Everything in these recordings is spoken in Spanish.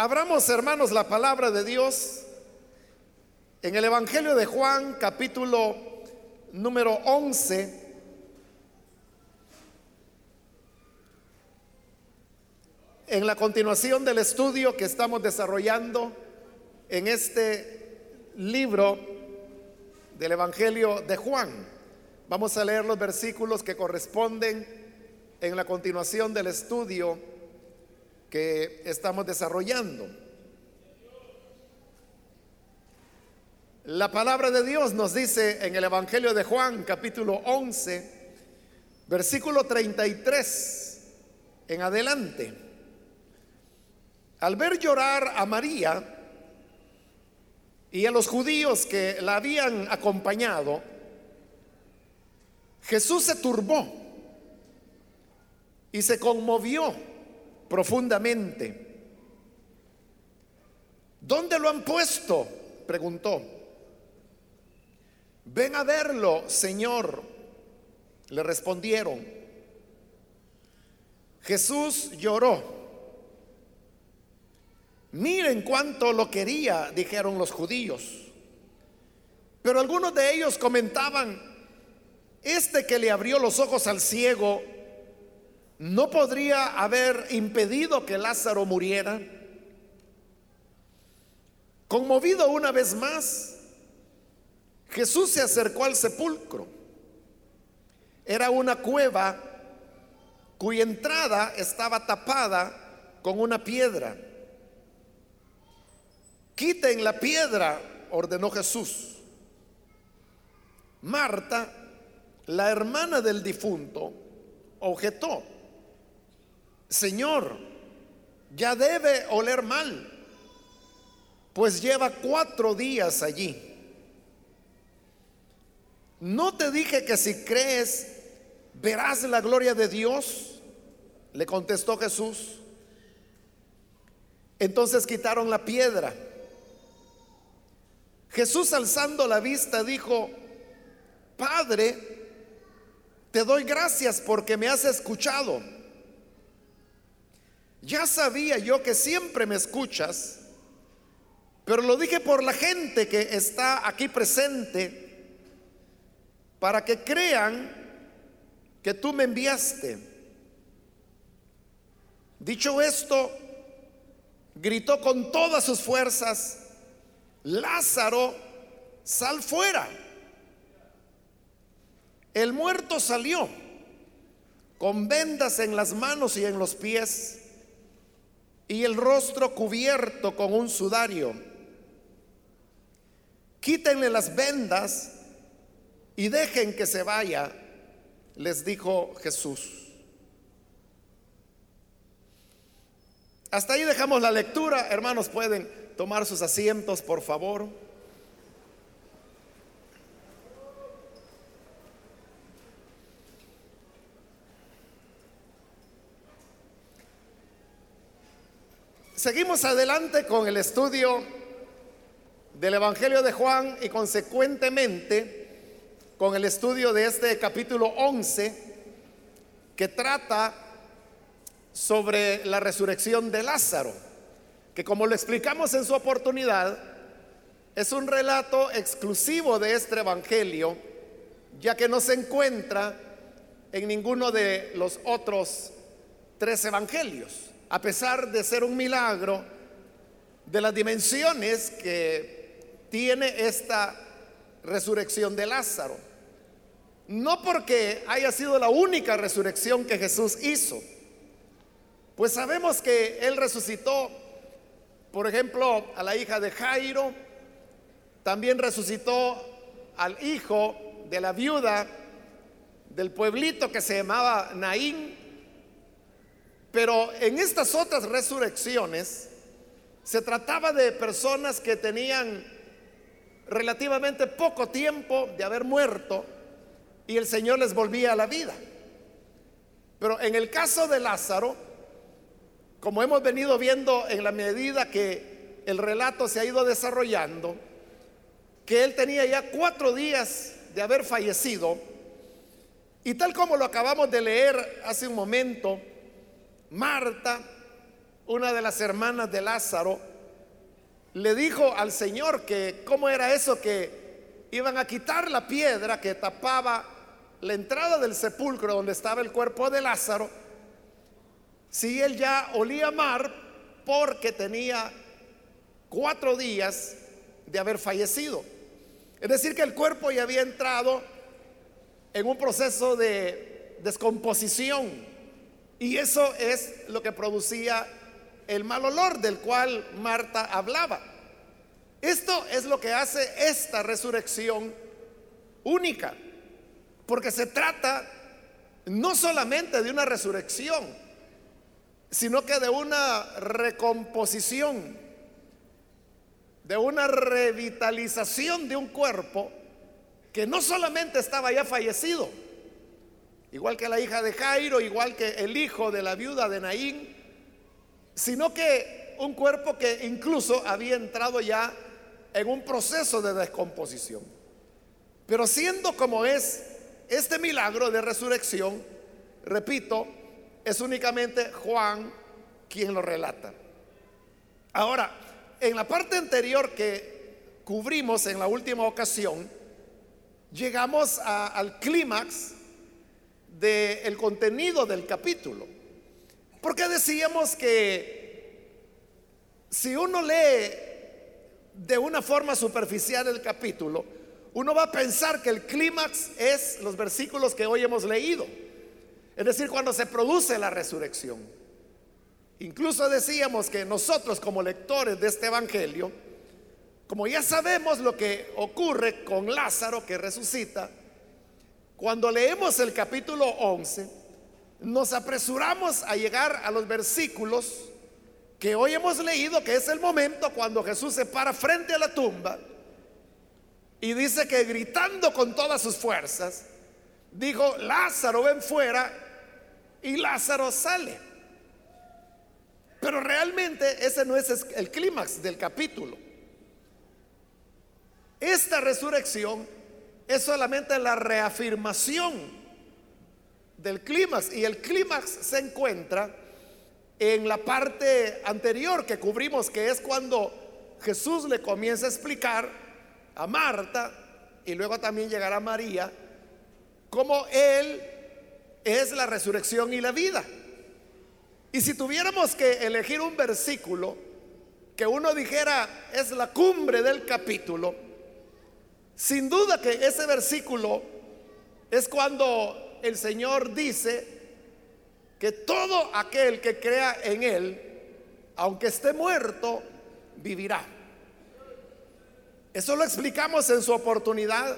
Abramos, hermanos, la palabra de Dios en el Evangelio de Juan, capítulo número 11. En la continuación del estudio que estamos desarrollando en este libro del Evangelio de Juan, vamos a leer los versículos que corresponden en la continuación del estudio que estamos desarrollando. La palabra de Dios nos dice en el Evangelio de Juan, capítulo 11, versículo 33 en adelante. Al ver llorar a María y a los judíos que la habían acompañado, Jesús se turbó y se conmovió profundamente. ¿Dónde lo han puesto? preguntó. Ven a verlo, Señor. Le respondieron. Jesús lloró. Miren cuánto lo quería, dijeron los judíos. Pero algunos de ellos comentaban, este que le abrió los ojos al ciego, ¿no podría haber impedido que Lázaro muriera? Conmovido una vez más, Jesús se acercó al sepulcro. Era una cueva cuya entrada estaba tapada con una piedra. Quiten la piedra, ordenó Jesús. Marta, la hermana del difunto, objetó. Señor, ya debe oler mal, pues lleva cuatro días allí. ¿No te dije que si crees verás la gloria de Dios? Le contestó Jesús. Entonces quitaron la piedra. Jesús alzando la vista dijo, Padre, te doy gracias porque me has escuchado. Ya sabía yo que siempre me escuchas, pero lo dije por la gente que está aquí presente, para que crean que tú me enviaste. Dicho esto, gritó con todas sus fuerzas, Lázaro, sal fuera. El muerto salió con vendas en las manos y en los pies y el rostro cubierto con un sudario. Quítenle las vendas y dejen que se vaya, les dijo Jesús. Hasta ahí dejamos la lectura. Hermanos, pueden tomar sus asientos, por favor. Seguimos adelante con el estudio del Evangelio de Juan y consecuentemente con el estudio de este capítulo 11 que trata sobre la resurrección de Lázaro, que como lo explicamos en su oportunidad, es un relato exclusivo de este Evangelio, ya que no se encuentra en ninguno de los otros tres Evangelios a pesar de ser un milagro, de las dimensiones que tiene esta resurrección de Lázaro. No porque haya sido la única resurrección que Jesús hizo, pues sabemos que Él resucitó, por ejemplo, a la hija de Jairo, también resucitó al hijo de la viuda del pueblito que se llamaba Naín, pero en estas otras resurrecciones se trataba de personas que tenían relativamente poco tiempo de haber muerto y el Señor les volvía a la vida. Pero en el caso de Lázaro, como hemos venido viendo en la medida que el relato se ha ido desarrollando, que él tenía ya cuatro días de haber fallecido, y tal como lo acabamos de leer hace un momento, Marta una de las hermanas de Lázaro, le dijo al Señor que cómo era eso que iban a quitar la piedra que tapaba la entrada del sepulcro donde estaba el cuerpo de Lázaro, si él ya olía mar porque tenía cuatro días de haber fallecido. Es decir, que el cuerpo ya había entrado en un proceso de descomposición y eso es lo que producía el mal olor del cual Marta hablaba. Esto es lo que hace esta resurrección única, porque se trata no solamente de una resurrección, sino que de una recomposición, de una revitalización de un cuerpo que no solamente estaba ya fallecido, igual que la hija de Jairo, igual que el hijo de la viuda de Naín, sino que un cuerpo que incluso había entrado ya en un proceso de descomposición. Pero siendo como es este milagro de resurrección, repito, es únicamente Juan quien lo relata. Ahora, en la parte anterior que cubrimos en la última ocasión, llegamos al clímax del contenido del capítulo. Porque decíamos que si uno lee de una forma superficial el capítulo, uno va a pensar que el clímax es los versículos que hoy hemos leído. Es decir, cuando se produce la resurrección. Incluso decíamos que nosotros como lectores de este Evangelio, como ya sabemos lo que ocurre con Lázaro que resucita, cuando leemos el capítulo 11, nos apresuramos a llegar a los versículos que hoy hemos leído, que es el momento cuando Jesús se para frente a la tumba y dice que gritando con todas sus fuerzas, dijo, Lázaro ven fuera y Lázaro sale. Pero realmente ese no es el clímax del capítulo. Esta resurrección es solamente la reafirmación del clímax. Y el clímax se encuentra en la parte anterior que cubrimos, que es cuando Jesús le comienza a explicar a Marta y luego también llegará a María, cómo Él es la resurrección y la vida. Y si tuviéramos que elegir un versículo que uno dijera es la cumbre del capítulo, sin duda que ese versículo es cuando el Señor dice que todo aquel que crea en Él, aunque esté muerto, vivirá. Eso lo explicamos en su oportunidad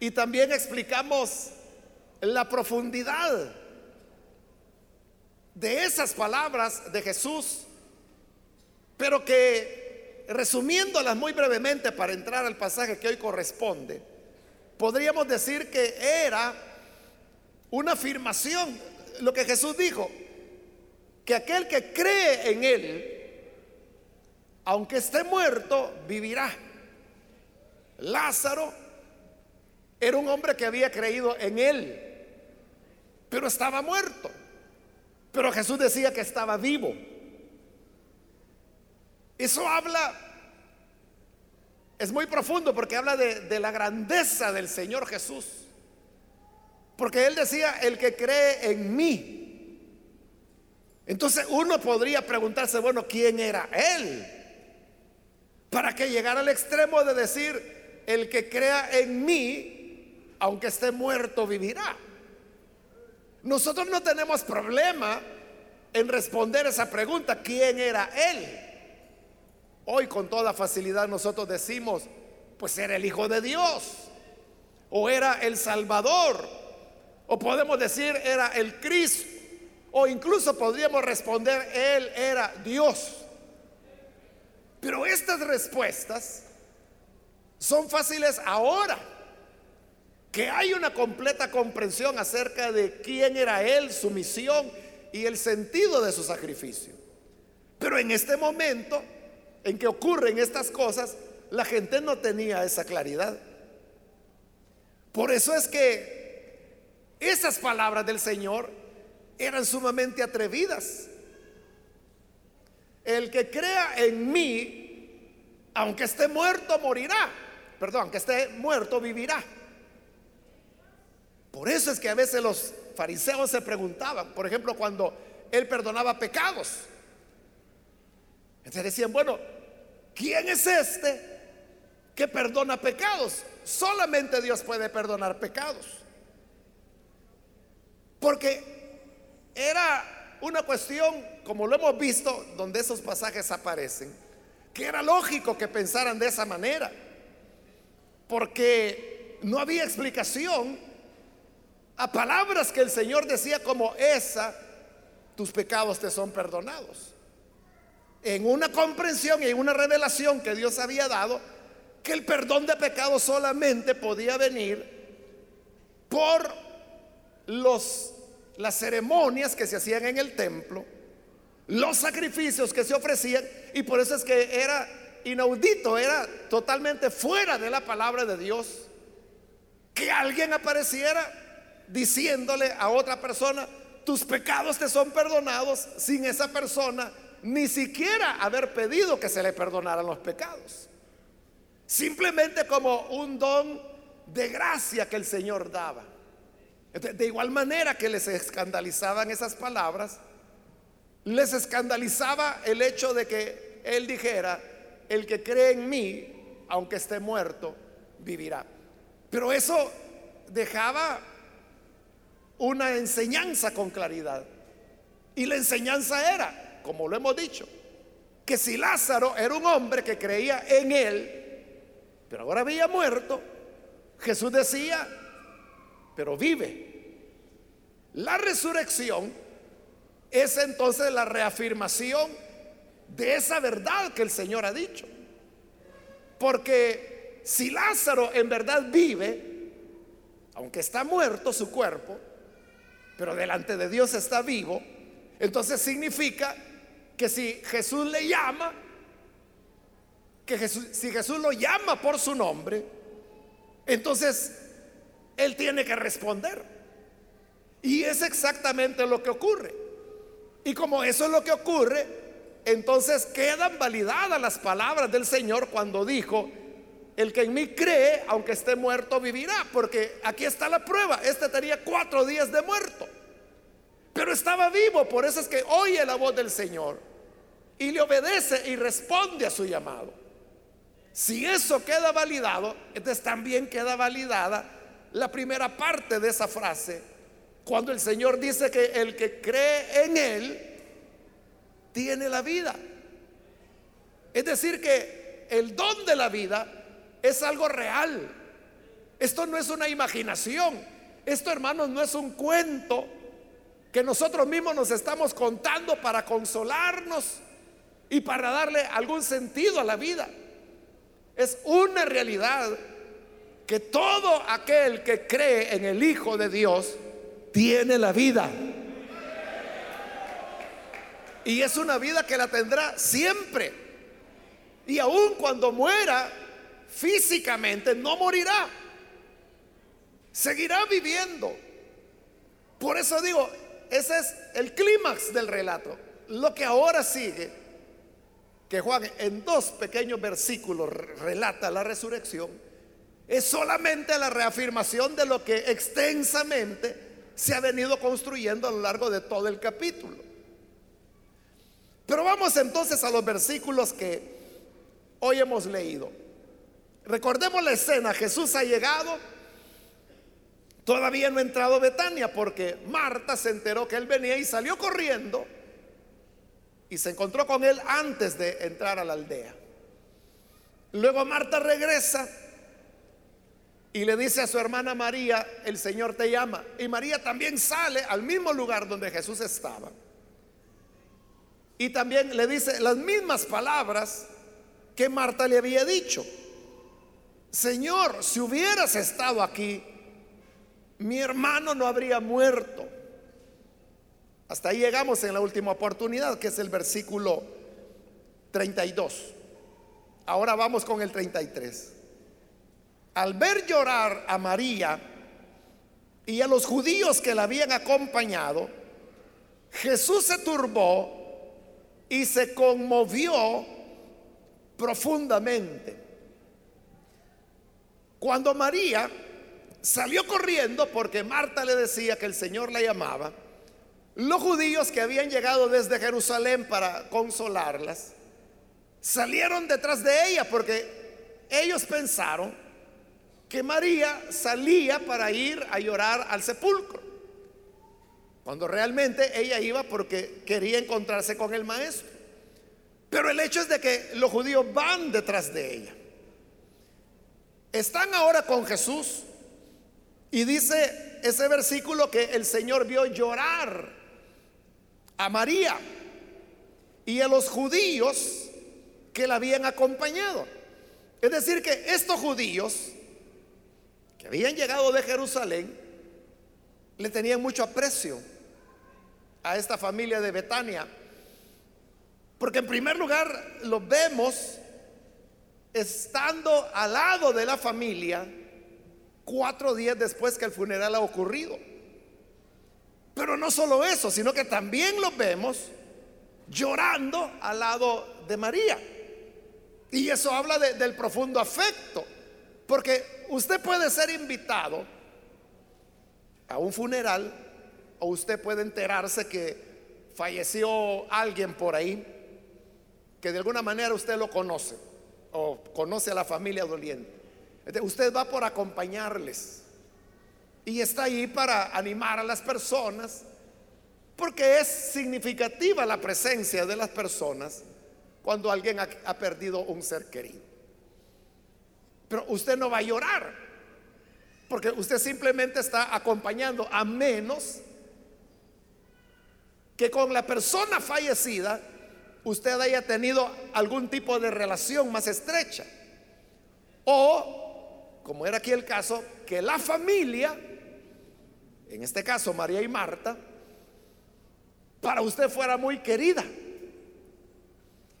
y también explicamos la profundidad de esas palabras de Jesús, pero que resumiéndolas muy brevemente para entrar al pasaje que hoy corresponde, podríamos decir que era una afirmación, lo que Jesús dijo, que aquel que cree en Él, aunque esté muerto, vivirá. Lázaro era un hombre que había creído en Él, pero estaba muerto. Pero Jesús decía que estaba vivo. Eso habla es muy profundo porque habla de, la grandeza del Señor Jesús. Porque Él decía, el que cree en mí. Entonces uno podría preguntarse, bueno, ¿quién era Él? Para que llegara al extremo de decir, el que crea en mí, aunque esté muerto, vivirá. Nosotros no tenemos problema en responder esa pregunta, ¿quién era Él? Hoy con toda facilidad nosotros decimos, pues era el Hijo de Dios, o era el Salvador, o podemos decir era el Cristo, o incluso podríamos responder, Él era Dios. Pero estas respuestas son fáciles ahora, que hay una completa comprensión acerca de quién era Él, su misión y el sentido de su sacrificio. Pero en este momento en que ocurren estas cosas, la gente no tenía esa claridad. Por eso es que esas palabras del Señor eran sumamente atrevidas, el que crea en mí, aunque esté muerto, morirá. Perdón, aunque esté muerto, vivirá. Por eso es que a veces los fariseos se preguntaban, por ejemplo, cuando él perdonaba pecados. Entonces decían, bueno, ¿quién es este que perdona pecados? Solamente Dios puede perdonar pecados. Porque era una cuestión, como lo hemos visto, donde esos pasajes aparecen, que era lógico que pensaran de esa manera. Porque no había explicación a palabras que el Señor decía como esa, tus pecados te son perdonados. En una comprensión y en una revelación que Dios había dado, que el perdón de pecados solamente podía venir por los, las ceremonias que se hacían en el templo, los sacrificios que se ofrecían, y por eso es que era inaudito, era totalmente fuera de la palabra de Dios que alguien apareciera diciéndole a otra persona, tus pecados te son perdonados sin esa persona ni siquiera haber pedido que se le perdonaran los pecados. Simplemente como un don de gracia que el Señor daba. De igual manera que les escandalizaban esas palabras, les escandalizaba el hecho de que Él dijera, el que cree en mí, aunque esté muerto, vivirá. Pero eso dejaba una enseñanza con claridad. Y la enseñanza era, como lo hemos dicho, que si Lázaro era un hombre que creía en él, pero ahora había muerto, Jesús decía, pero vive. La resurrección es entonces la reafirmación de esa verdad que el Señor ha dicho. Porque si Lázaro en verdad vive, aunque está muerto su cuerpo, pero delante de Dios está vivo, entonces significa que si Jesús le llama, que si Jesús lo llama por su nombre, entonces él tiene que responder. Y es exactamente lo que ocurre. Y como eso es lo que ocurre, entonces quedan validadas las palabras del Señor cuando dijo, el que en mí cree, aunque esté muerto, vivirá. Porque aquí está la prueba. Este tenía cuatro días de muerto. Pero estaba vivo. Por eso es que oye la voz del Señor. Y le obedece y responde a su llamado. Si eso queda validado, entonces también queda validada la primera parte de esa frase. Cuando el Señor dice que el que cree en Él tiene la vida. Es decir, que el don de la vida es algo real. Esto no es una imaginación. Esto, hermanos, no es un cuento que nosotros mismos nos estamos contando para consolarnos y para darle algún sentido a la vida. Es una realidad que todo aquel que cree en el Hijo de Dios tiene la vida. Y es una vida que la tendrá siempre. Y aun cuando muera, físicamente no morirá, seguirá viviendo. Por eso digo, ese es el clímax del relato. Lo que ahora sigue, que Juan en dos pequeños versículos relata la resurrección, es solamente la reafirmación de lo que extensamente se ha venido construyendo a lo largo de todo el capítulo. Pero vamos entonces a los versículos que hoy hemos leído. Recordemos la escena, Jesús ha llegado, todavía no ha entrado Betania porque Marta se enteró que él venía y salió corriendo y se encontró con él antes de entrar a la aldea. Luego Marta regresa y le dice a su hermana María, el Señor te llama. Y María también sale al mismo lugar donde Jesús estaba. Y también le dice las mismas palabras que Marta le había dicho. Señor, si hubieras estado aquí, mi hermano no habría muerto. Hasta ahí llegamos en la última oportunidad, que es el versículo 32. Ahora vamos con el 33. Al ver llorar a María y a los judíos que la habían acompañado, Jesús se turbó y se conmovió profundamente. Cuando María salió corriendo porque Marta le decía que el Señor la llamaba, los judíos que habían llegado desde Jerusalén para consolarlas, salieron detrás de ella porque ellos pensaron que María salía para ir a llorar al sepulcro, cuando realmente ella iba porque quería encontrarse con el maestro. Pero el hecho es de que los judíos van detrás de ella. Están ahora con Jesús y dice ese versículo que el Señor vio llorar a María y a los judíos que la habían acompañado. Es decir, que estos judíos que habían llegado de Jerusalén le tenían mucho aprecio a esta familia de Betania. Porque en primer lugar lo vemos estando al lado de la familia cuatro días después que el funeral ha ocurrido. Pero no solo eso, sino que también lo vemos llorando al lado de María. Y eso habla del profundo afecto. Porque usted puede ser invitado a un funeral o usted puede enterarse que falleció alguien por ahí que de alguna manera usted lo conoce o conoce a la familia doliente. Usted va por acompañarles y está ahí para animar a las personas porque es significativa la presencia de las personas cuando alguien ha, ha perdido un ser querido. Pero usted no va a llorar porque usted simplemente está acompañando a menos que con la persona fallecida usted haya tenido algún tipo de relación más estrecha. O, como era aquí el caso, que la familia, en este caso María y Marta, para usted fuera muy querida.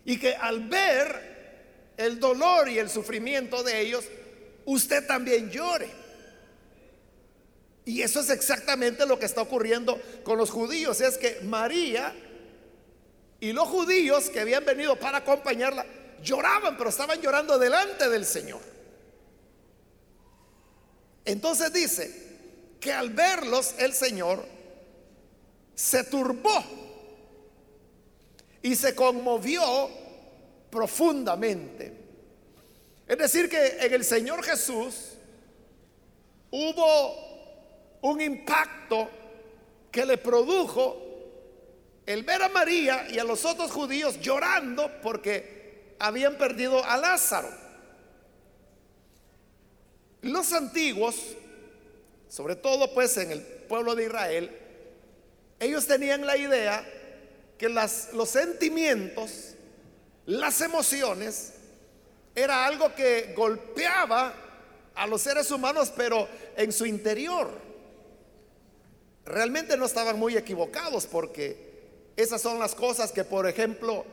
Y que al ver el dolor y el sufrimiento de ellos, usted también llore. Y eso es exactamente lo que está ocurriendo con los judíos. Es que María y los judíos que habían venido para acompañarla lloraban, pero estaban llorando delante del Señor. Entonces dice que al verlos el Señor se turbó y se conmovió profundamente. Es decir, que en el Señor Jesús hubo un impacto que le produjo el ver a María y a los otros judíos llorando porque habían perdido a Lázaro. Los antiguos, sobre todo pues en el pueblo de Israel, ellos tenían la idea que los sentimientos, las emociones, era algo que golpeaba a los seres humanos, pero en su interior. Realmente no estaban muy equivocados porque esas son las cosas que, por ejemplo,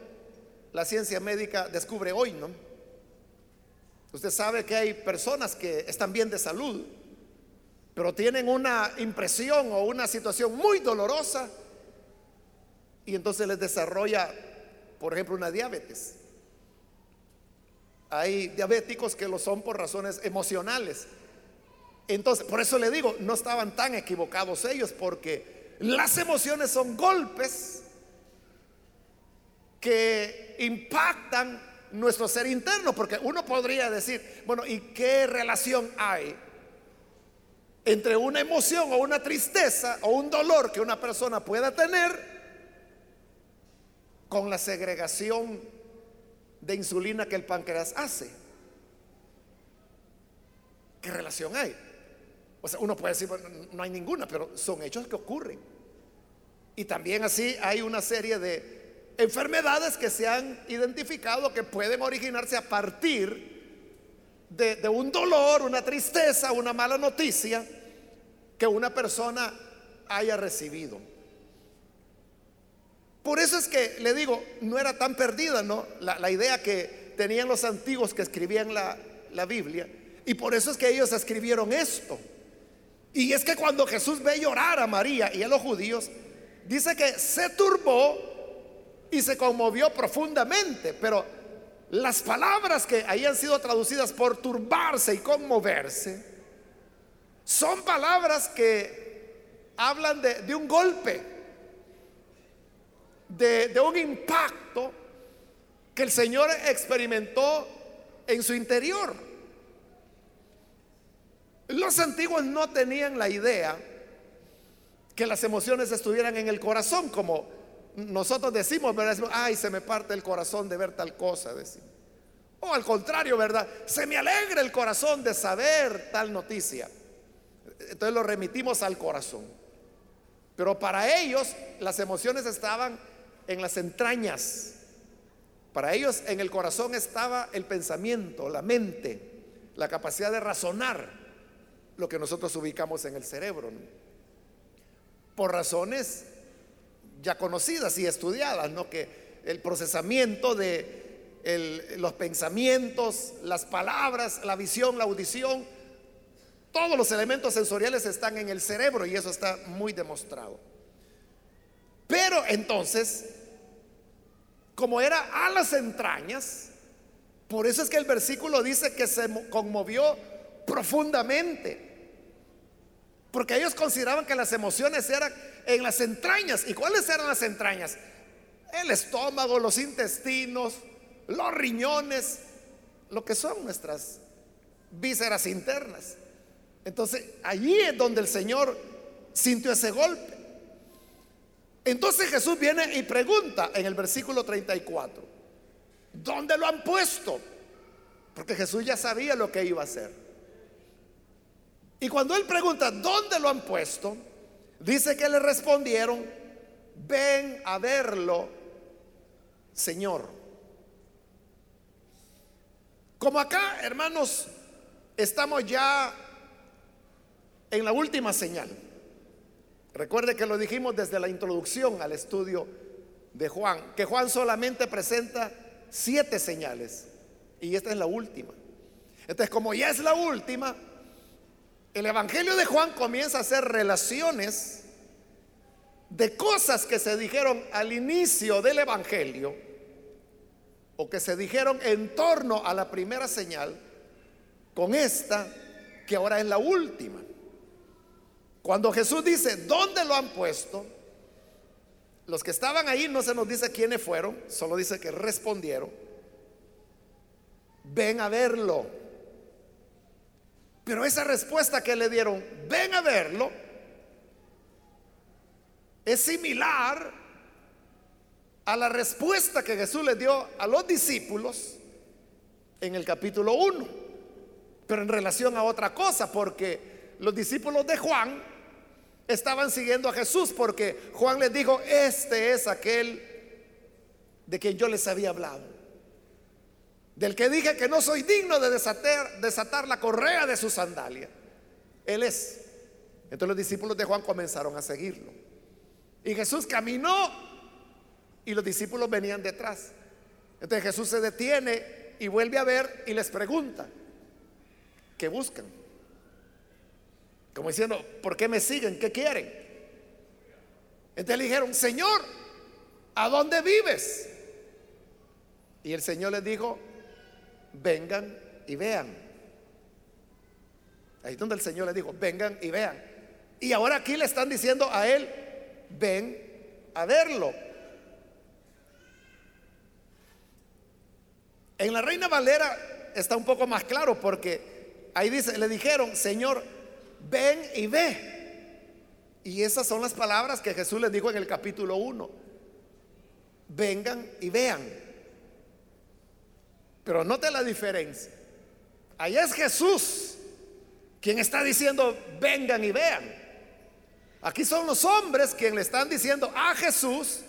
la ciencia médica descubre hoy, ¿no? Usted sabe que hay personas que están bien de salud, pero tienen una impresión o una situación muy dolorosa y entonces les desarrolla, por ejemplo, una diabetes. Hay diabéticos que lo son por razones emocionales. Entonces, por eso le digo, no estaban tan equivocados ellos, porque las emociones son golpes que impactan nuestro ser interno, porque uno podría decir, bueno, ¿y qué relación hay entre una emoción o una tristeza o un dolor que una persona pueda tener con la segregación de insulina que el páncreas hace? ¿Qué relación hay? O sea, uno puede decir, bueno, no hay ninguna, pero son hechos que ocurren. Y también así hay una serie de enfermedades que se han identificado que pueden originarse a partir de, un dolor, una tristeza, una mala noticia que una persona haya recibido. Por eso es que le digo, no era tan perdida, ¿no? La, idea que tenían los antiguos que escribían la, la Biblia. Y por eso es que ellos escribieron esto. Y es que cuando Jesús ve llorar a María y a los judíos, dice que se turbó y se conmovió profundamente, pero las palabras que hayan sido traducidas por turbarse y conmoverse son palabras que hablan de, un golpe, de, de un impacto que el Señor experimentó en su interior. Los antiguos no tenían la idea que las emociones estuvieran en el corazón, como nosotros decimos, ¿verdad? ay, se me parte el corazón de ver tal cosa, decimos. O al contrario, ¿verdad? Se me alegra el corazón de saber tal noticia. Entonces lo remitimos al corazón. Pero para ellos las emociones estaban en las entrañas. Para ellos en el corazón estaba el pensamiento, la mente, la capacidad de razonar lo que nosotros ubicamos en el cerebro. Por razones ya conocidas y estudiadas, ¿no? Que el procesamiento de los pensamientos, las palabras, la visión, la audición, todos los elementos sensoriales están en el cerebro y eso está muy demostrado. Pero entonces, como era a las entrañas, por eso es que el versículo dice que se conmovió profundamente. Porque ellos consideraban que las emociones eran en las entrañas. ¿Y cuáles eran las entrañas? El estómago, los intestinos, los riñones, lo que son nuestras vísceras internas. Entonces, allí es donde el Señor sintió ese golpe. Entonces Jesús viene y pregunta en el versículo 34, ¿dónde lo han puesto? Porque Jesús ya sabía lo que iba a hacer. Y cuando él pregunta, ¿dónde lo han puesto? Dice que le respondieron, ven a verlo, Señor. Como acá, hermanos, estamos ya en la última señal. Recuerde que lo dijimos desde la introducción al estudio de Juan, que Juan solamente presenta siete señales y esta es la última. Entonces, como ya es la última, el Evangelio de Juan comienza a hacer relaciones de cosas que se dijeron al inicio del Evangelio o que se dijeron en torno a la primera señal con esta que ahora es la última. Cuando Jesús dice, ¿dónde lo han puesto? Los que estaban ahí no se nos dice quiénes fueron, solo dice que respondieron. Ven a verlo. Pero esa respuesta que le dieron, ven a verlo, es similar a la respuesta que Jesús le dio a los discípulos en el capítulo 1, pero en relación a otra cosa, porque los discípulos de Juan estaban siguiendo a Jesús porque Juan les dijo, este es aquel de quien yo les había hablado. Del que dije que no soy digno de desatar, la correa de su sandalia. Él es. Entonces los discípulos de Juan comenzaron a seguirlo. Y Jesús caminó y los discípulos venían detrás. Entonces Jesús se detiene y vuelve a ver y les pregunta, ¿qué buscan? Como diciendo, ¿por qué me siguen? ¿Qué quieren? Entonces le dijeron, Señor, ¿a dónde vives? Y el Señor les dijo, vengan y vean. Ahí es donde el Señor les dijo, vengan y vean. Y ahora aquí le están diciendo a él, ven a verlo. En la Reina Valera está un poco más claro porque ahí dice, le dijeron, Señor, ven y ve. Y esas son las palabras que Jesús les dijo en el capítulo 1. Vengan y vean. Pero note la diferencia. Allá es Jesús quien está diciendo, vengan y vean. Aquí son los hombres quienes le están diciendo a Jesús,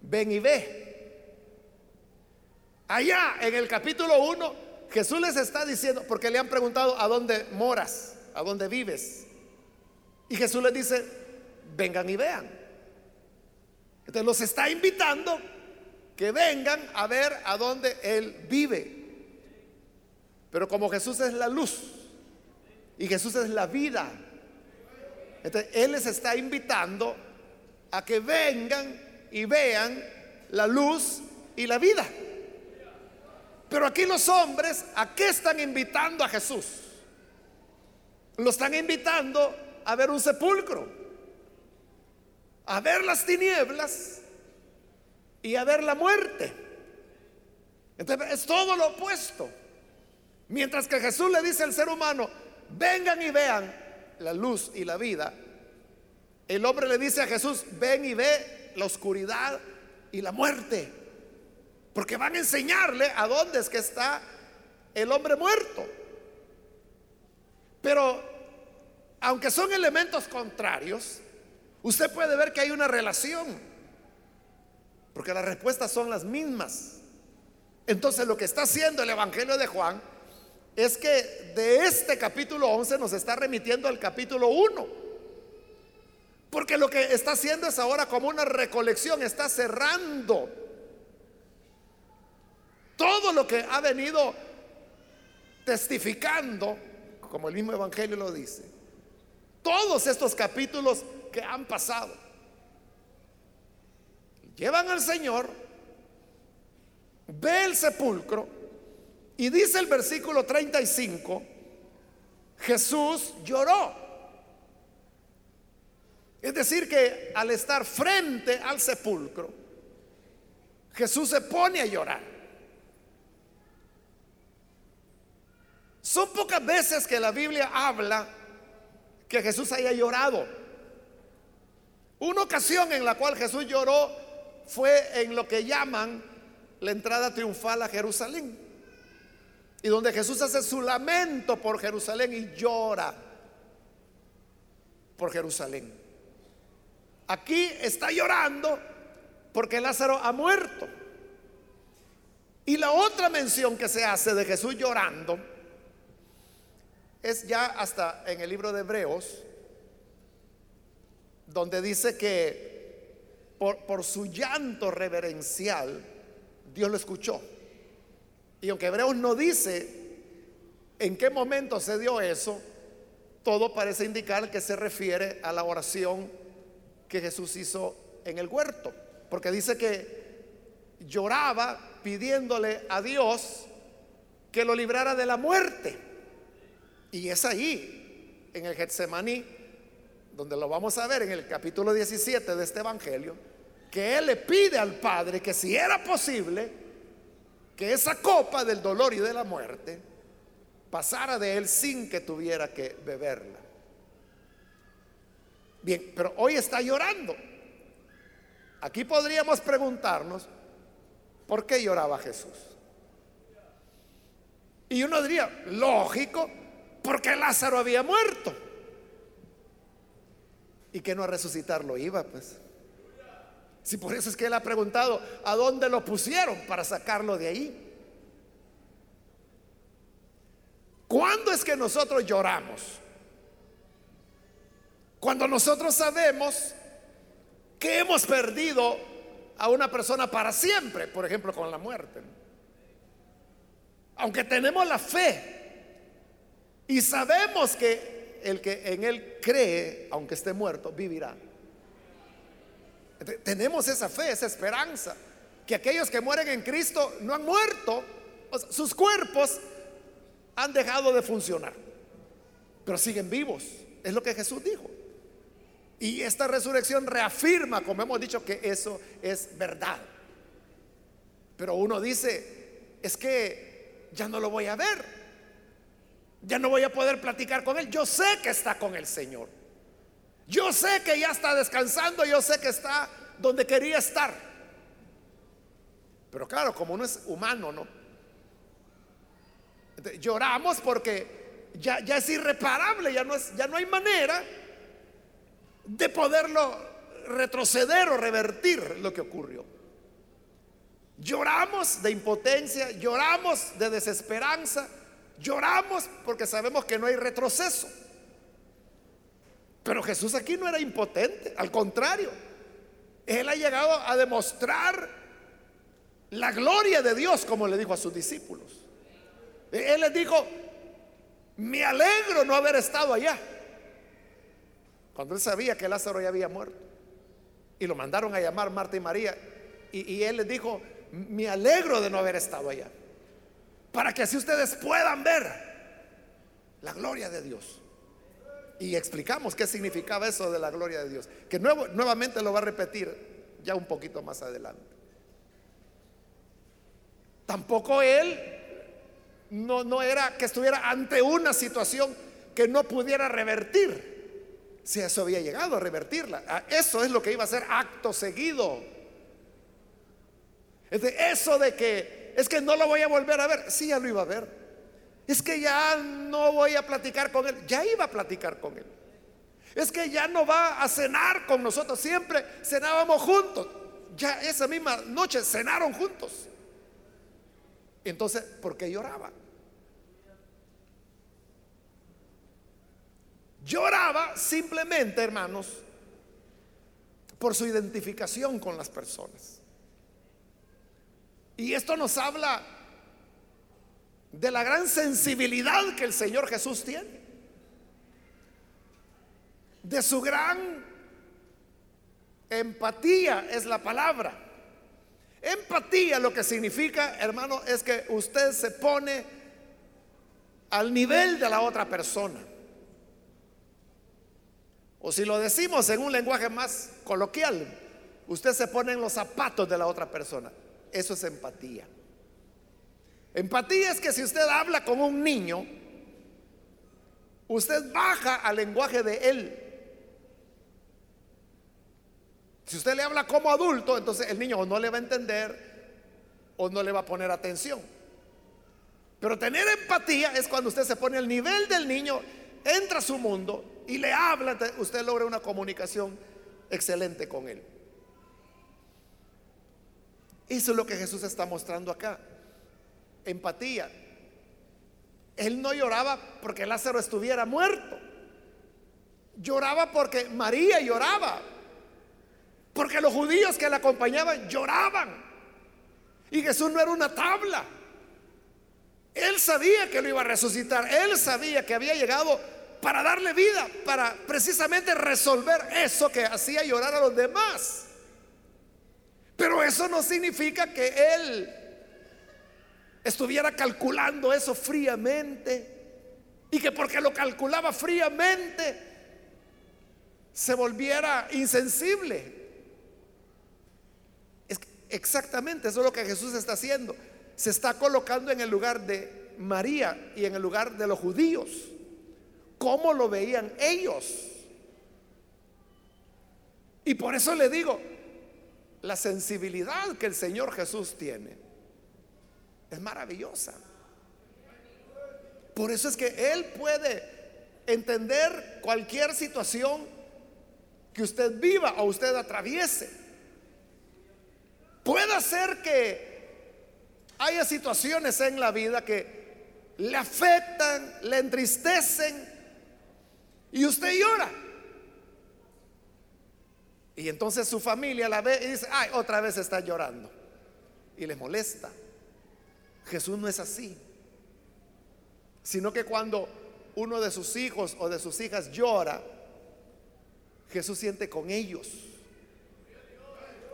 ven y ve. Allá en el capítulo 1, Jesús les está diciendo, porque le han preguntado, ¿a dónde moras? ¿A dónde vives? Y Jesús les dice, vengan y vean. Entonces los está invitando que vengan a ver a dónde Él vive. Pero como Jesús es la luz y Jesús es la vida, Él les está invitando a que vengan y vean la luz y la vida. Pero aquí los hombres, ¿a qué están invitando a Jesús? Lo están invitando a ver un sepulcro, a ver las tinieblas y a ver la muerte. Entonces es todo lo opuesto. Mientras que Jesús le dice al ser humano, vengan y vean la luz y la vida, el hombre le dice a Jesús, ven y ve la oscuridad y la muerte. Porque van a enseñarle a dónde es que está el hombre muerto. Pero, aunque son elementos contrarios, usted puede ver que hay una relación. Porque las respuestas son las mismas. Entonces, lo que está haciendo el Evangelio de Juan es que de este capítulo 11 nos está remitiendo al capítulo 1. Porque lo que está haciendo es ahora como una recolección, está cerrando todo lo que ha venido testificando, como el mismo Evangelio lo dice, todos estos capítulos que han pasado. Llevan al Señor, ve el sepulcro y dice el versículo 35, Jesús lloró. Es decir, que al estar frente al sepulcro, Jesús se pone a llorar. Son pocas veces que la Biblia habla que Jesús haya llorado. Una ocasión en la cual Jesús lloró fue en lo que llaman la entrada triunfal a Jerusalén y donde Jesús hace su lamento por Jerusalén y llora por Jerusalén. Aquí está llorando porque Lázaro ha muerto. Y la otra mención que se hace de Jesús llorando es ya hasta en el libro de Hebreos, donde dice que por, su llanto reverencial Dios lo escuchó. Y aunque Hebreos no dice en qué momento se dio eso, todo parece indicar que se refiere a la oración que Jesús hizo en el huerto. Porque dice que lloraba pidiéndole a Dios que lo librara de la muerte. Y es ahí, en el Getsemaní, donde lo vamos a ver en el capítulo 17 de este Evangelio, que él le pide al Padre que si era posible, que esa copa del dolor y de la muerte pasara de él sin que tuviera que beberla. Bien, pero hoy está llorando. Aquí podríamos preguntarnos, ¿por qué lloraba Jesús? Y uno diría, lógico, porque Lázaro había muerto. Y que no a resucitarlo iba, pues. Si por eso es que él ha preguntado, ¿a dónde lo pusieron para sacarlo de ahí? ¿Cuándo es que nosotros lloramos? Cuando nosotros sabemos que hemos perdido a una persona para siempre, por ejemplo, con la muerte. Aunque tenemos la fe y sabemos que el que en él cree, aunque esté muerto, vivirá. Tenemos esa fe, esa esperanza, que aquellos que mueren en Cristo no han muerto, sus cuerpos han dejado de funcionar, pero siguen vivos, es lo que Jesús dijo. Y esta resurrección reafirma, como hemos dicho, que eso es verdad. Pero uno dice, es que ya no lo voy a ver, ya no voy a poder platicar con él, yo sé que está con el Señor. Yo sé que ya está descansando, yo sé que está donde quería estar. Pero claro, como uno es humano, ¿no? lloramos porque ya, ya, es irreparable, ya no, es, ya no hay manera de poderlo retroceder o revertir lo que ocurrió. Lloramos de impotencia, lloramos de desesperanza, lloramos porque sabemos que no hay retroceso. Pero Jesús aquí no era impotente, al contrario, Él ha llegado a demostrar la gloria de Dios, como le dijo a sus discípulos. Él les dijo, me alegro no haber estado allá, cuando él sabía que Lázaro ya había muerto. Y lo mandaron a llamar Marta y María. Y, y él les dijo, me alegro de no haber estado allá, para que así ustedes puedan ver la gloria de Dios. Y explicamos qué significaba eso de la gloria de Dios, que nuevo, nuevamente lo va a repetir ya un poquito más adelante. Tampoco él no, no era que estuviera ante una situación que no pudiera revertir. Si eso había llegado a revertirla. Eso es lo que iba a ser acto seguido. Eso de que es que no lo voy a volver a ver. Sí, ya lo iba a ver. Es que ya no voy a platicar con él. Ya iba a platicar con él. Es que ya no va a cenar con nosotros. Siempre cenábamos juntos. Ya esa misma noche cenaron juntos. Entonces, ¿por qué lloraba? Lloraba simplemente, hermanos, por su identificación con las personas. Y esto nos habla de la gran sensibilidad que el Señor Jesús tiene, de su gran empatía es la palabra. Empatía lo que significa, hermano, es que usted se pone al nivel de la otra persona. O si lo decimos en un lenguaje más coloquial, usted se pone en los zapatos de la otra persona. Eso es empatía. Empatía es que si usted habla con un niño, usted baja al lenguaje de él. Si usted le habla como adulto, entonces el niño o no le va a entender o no le va a poner atención. Pero tener empatía es cuando usted se pone al nivel del niño, entra a su mundo y le habla, usted logra una comunicación excelente con él. Eso es lo que Jesús está mostrando acá. Empatía. Él no lloraba porque Lázaro estuviera muerto. Lloraba porque María lloraba. Porque los judíos que le acompañaban lloraban. Y Jesús no era una tabla. Él sabía que lo iba a resucitar. Él sabía que había llegado para darle vida, para precisamente resolver eso que hacía llorar a los demás. Pero eso no significa que él estuviera calculando eso fríamente y que porque lo calculaba fríamente se volviera insensible. Exactamente eso es lo que Jesús está haciendo. Se está colocando en el lugar de María y en el lugar de los judíos cómo lo veían ellos. Y por eso le digo, la sensibilidad que el Señor Jesús tiene es maravillosa. Por eso es que Él puede entender cualquier situación que usted viva o usted atraviese. Puede ser que haya situaciones en la vida que le afectan, le entristecen, y usted llora. Y entonces su familia la ve y dice, ay, otra vez está llorando. Y le molesta. Jesús no es así. Sino que cuando uno de sus hijos o de sus hijas llora, Jesús siente con ellos.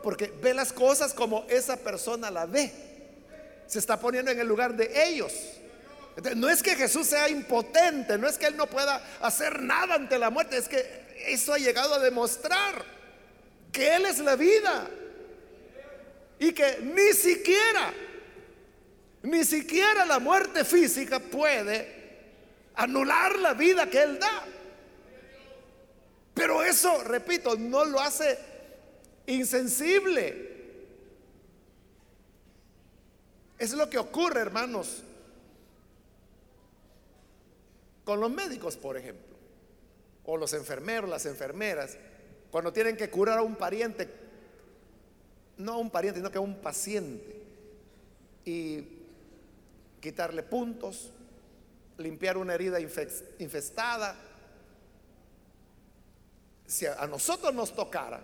Porque ve las cosas como esa persona la ve. Se está poniendo en el lugar de ellos. No es que Jesús sea impotente, no es que Él no pueda hacer nada ante la muerte, es que eso ha llegado a demostrar que Él es la vida y que ni siquiera, ni siquiera la muerte física puede anular la vida que Él da. Pero eso, repito, no lo hace insensible. Es lo que ocurre, hermanos, con los médicos, por ejemplo, o los enfermeros, las enfermeras, cuando tienen que curar a un pariente, no a un pariente, sino que a un paciente, y quitarle puntos, limpiar una herida infestada. Si a nosotros nos tocara,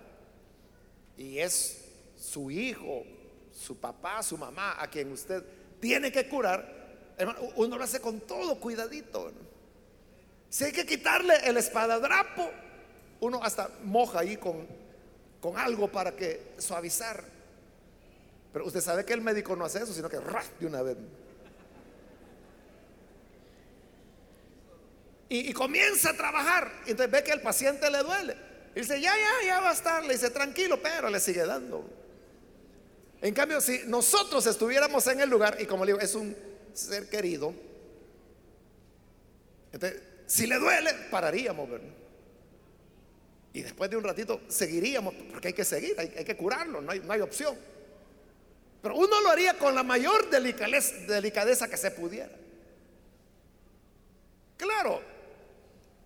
y es su hijo, su papá, su mamá, a quien usted tiene que curar, uno lo hace con todo cuidadito. Si hay que quitarle el espadadrapo, uno hasta moja ahí con, con algo para que suavizar. Pero usted sabe que el médico no hace eso, sino que de una vez. Y, comienza a trabajar. Y entonces ve que al paciente le duele. Y dice, ya, ya, ya va a estar. Le dice, tranquilo, pero le sigue dando. En cambio, si nosotros estuviéramos en el lugar, y como le digo, es un ser querido, si le duele, pararíamos, ¿verdad? Y después de un ratito seguiríamos, porque hay que seguir, hay, que curarlo, no hay, no hay, opción. Pero uno lo haría con la mayor delicadeza que se pudiera. Claro,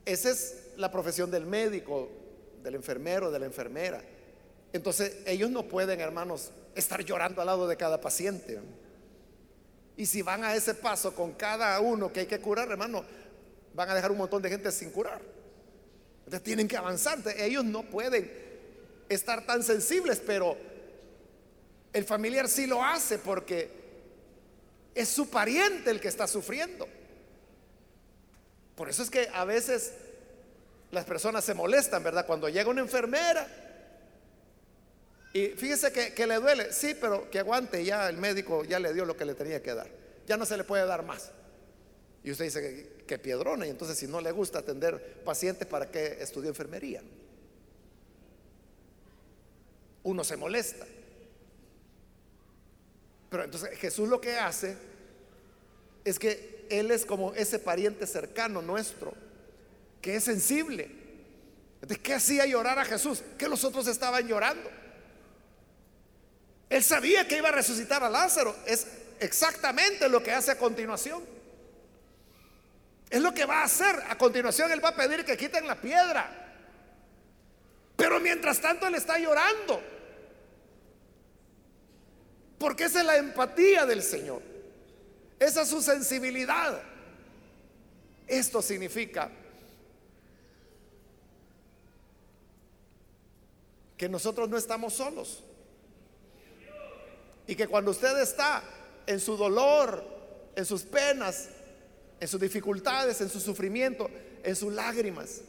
esa es la profesión del médico, del enfermero, de la enfermera. Entonces ellos no pueden, hermanos, estar llorando al lado de cada paciente. Y si van a ese paso con cada uno que hay que curar, hermano, van a dejar un montón de gente sin curar. Tienen que avanzar. ellos no pueden estar tan sensibles, pero el familiar sí lo hace porque es su pariente el que está sufriendo. Por eso es que a veces las personas se molestan, ¿verdad? Cuando llega una enfermera y fíjese que, le duele, sí, pero que aguante, ya el médico ya le dio lo que le tenía que dar, ya no se le puede dar más. Y usted dice que, piedrona, y entonces si no le gusta atender pacientes, ¿para qué estudió enfermería? Uno se molesta. Pero entonces Jesús lo que hace es que Él es como ese pariente cercano nuestro, que es sensible. ¿De qué hacía llorar a Jesús? Que los otros estaban llorando. Él sabía que iba a resucitar a Lázaro. Es exactamente lo que hace a continuación. Es lo que va a hacer. A continuación Él va a pedir que quiten la piedra. Pero mientras tanto Él está llorando. Porque esa es la empatía del Señor. Esa es su sensibilidad. Esto significa que nosotros no estamos solos. Y que cuando usted está en su dolor, en sus penas, en sus dificultades, en su sufrimiento, en sus lágrimas.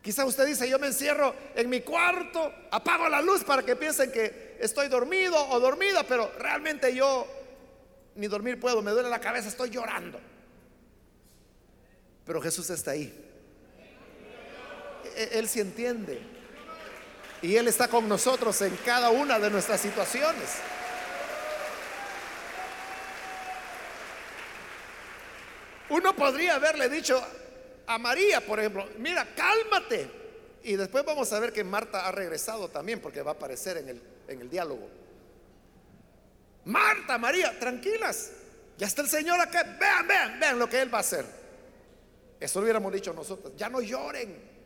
Quizá usted dice, yo me encierro en mi cuarto, apago la luz para que piensen que estoy dormido o dormida, pero realmente yo ni dormir puedo, me duele la cabeza, estoy llorando. Pero Jesús está ahí. E-, él sí entiende. Y Él está con nosotros en cada una de nuestras situaciones. Uno podría haberle dicho a María, por ejemplo, mira, cálmate. Y después vamos a ver que Marta ha regresado también, porque va a aparecer en el, en el diálogo. Marta, María, tranquilas. Ya está el Señor acá. Vean, vean, vean lo que Él va a hacer. Eso lo hubiéramos dicho nosotros. Ya no lloren.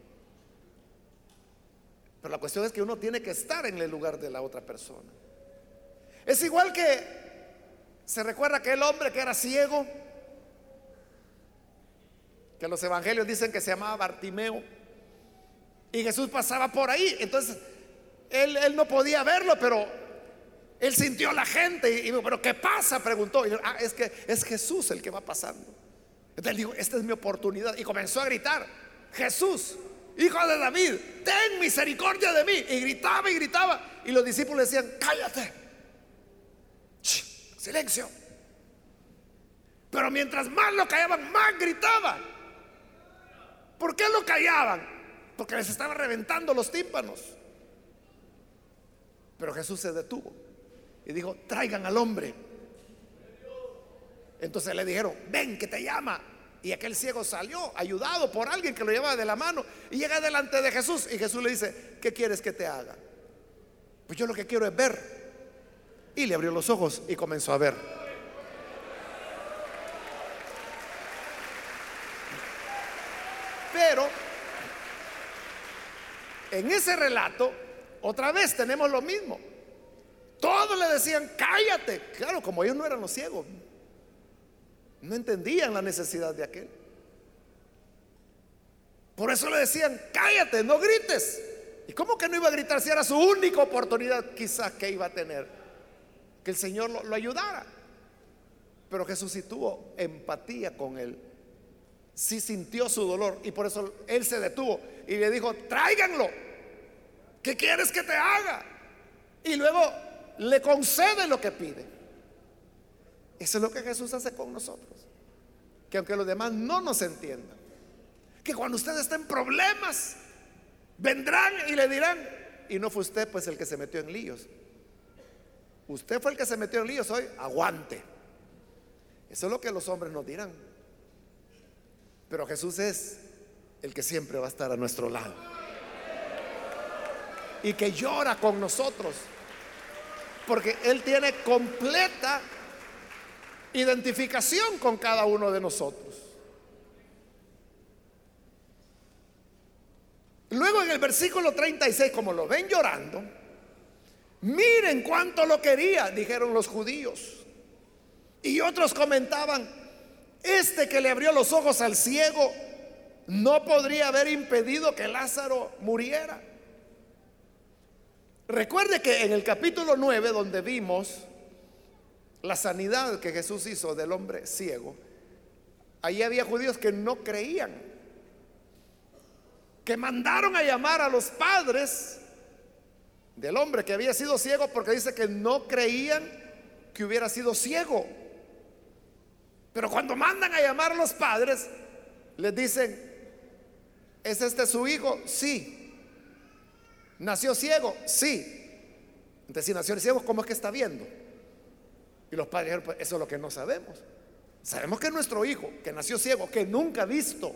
Pero la cuestión es que uno tiene que estar en el lugar de la otra persona. Es igual que se recuerda aquel hombre que era ciego que los evangelios dicen que se llamaba Bartimeo. Y Jesús pasaba por ahí. Entonces, él, no podía verlo, pero él sintió a la gente. Y, dijo, ¿pero qué pasa? Preguntó. Y ah, es que es Jesús el que va pasando. Entonces dijo, esta es mi oportunidad. Y comenzó a gritar, Jesús, hijo de David, ten misericordia de mí. Y gritaba y gritaba. Y los discípulos decían, cállate. silencio. Pero mientras más lo callaban, más gritaba. ¿Por qué lo callaban? Porque les estaban reventando los tímpanos. Pero Jesús se detuvo y dijo, traigan al hombre. Entonces le dijeron, ven que te llama. Y aquel ciego salió ayudado por alguien que lo llevaba de la mano y llega delante de Jesús. Y Jesús le dice, ¿qué quieres que te haga? Pues yo lo que quiero es ver. Y le abrió los ojos y comenzó a ver. Pero en ese relato, otra vez tenemos lo mismo. Todos le decían, cállate. Claro, como ellos no eran los ciegos, no entendían la necesidad de aquel. Por eso le decían, cállate, no grites. ¿Y cómo que no iba a gritar si era su única oportunidad quizás que iba a tener? Que el Señor lo, lo ayudara. Pero Jesús sí tuvo empatía con él sí sintió su dolor y por eso él se detuvo y le dijo, tráiganlo, ¿qué quieres que te haga? Y luego le concede lo que pide. Eso es lo que Jesús hace con nosotros. Que aunque los demás no nos entiendan, que cuando usted está en problemas, vendrán y le dirán, y no fue usted pues el que se metió en líos. Usted fue el que se metió en líos hoy, aguante. Eso es lo que los hombres nos dirán. Pero Jesús es el que siempre va a estar a nuestro lado. Y que llora con nosotros. Porque Él tiene completa identificación con cada uno de nosotros. Luego en el versículo 36, como lo ven llorando, miren cuánto lo quería, dijeron los judíos. Y otros comentaban, este que le abrió los ojos al ciego no podría haber impedido que Lázaro muriera. Recuerde que en el capítulo 9, donde vimos la sanidad que Jesús hizo del hombre ciego, ahí había judíos que no creían, que mandaron a llamar a los padres del hombre que había sido ciego porque dice que no creían que hubiera sido ciego. Pero cuando mandan a llamar a los padres, les dicen, ¿es este su hijo? Sí. ¿Nació ciego? Sí. Entonces, si nació ciego, ¿cómo es que está viendo? Y los padres dijeron, pues eso es lo que no sabemos. Sabemos que es nuestro hijo, que nació ciego, que nunca ha visto.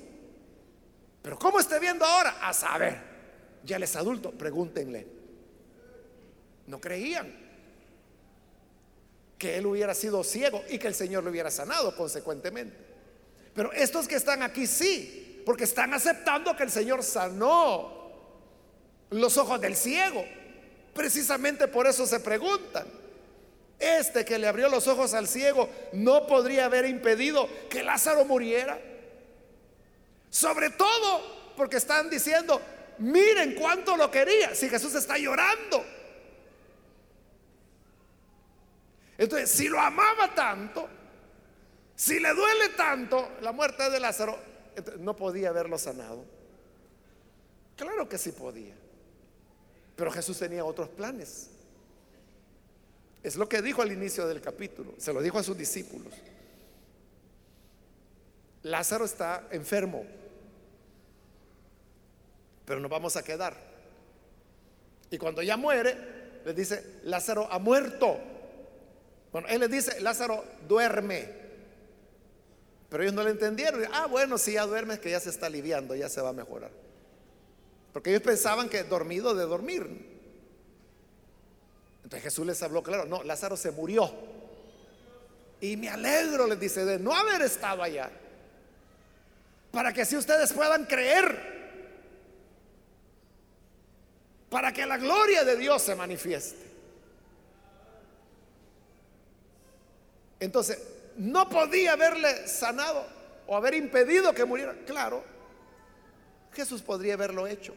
Pero ¿cómo está viendo ahora? A saber. Ya él es adulto, pregúntenle. No creían que él hubiera sido ciego y que el Señor lo hubiera sanado consecuentemente. Pero estos que están aquí sí, porque están aceptando que el Señor sanó los ojos del ciego. Precisamente por eso se preguntan. Este que le abrió los ojos al ciego no podría haber impedido que Lázaro muriera. Sobre todo porque están diciendo, miren cuánto lo quería. Si Jesús está llorando. Entonces, si lo amaba tanto, si le duele tanto la muerte de Lázaro, no podía haberlo sanado. Claro que sí podía. Pero Jesús tenía otros planes. Es lo que dijo al inicio del capítulo. Se lo dijo a sus discípulos. Lázaro está enfermo. Pero nos vamos a quedar. Y cuando ya muere, les dice, Lázaro ha muerto. Bueno, él les dice, Lázaro duerme. Pero ellos no le entendieron. Ah, bueno, si ya duerme es que ya se está aliviando, ya se va a mejorar. Porque ellos pensaban que dormido de dormir. Entonces Jesús les habló claro, no, Lázaro se murió. Y me alegro, les dice, de no haber estado allá. Para que así ustedes puedan creer. Para que la gloria de Dios se manifieste. Entonces, no podía haberle sanado o haber impedido que muriera. Claro, Jesús podría haberlo hecho.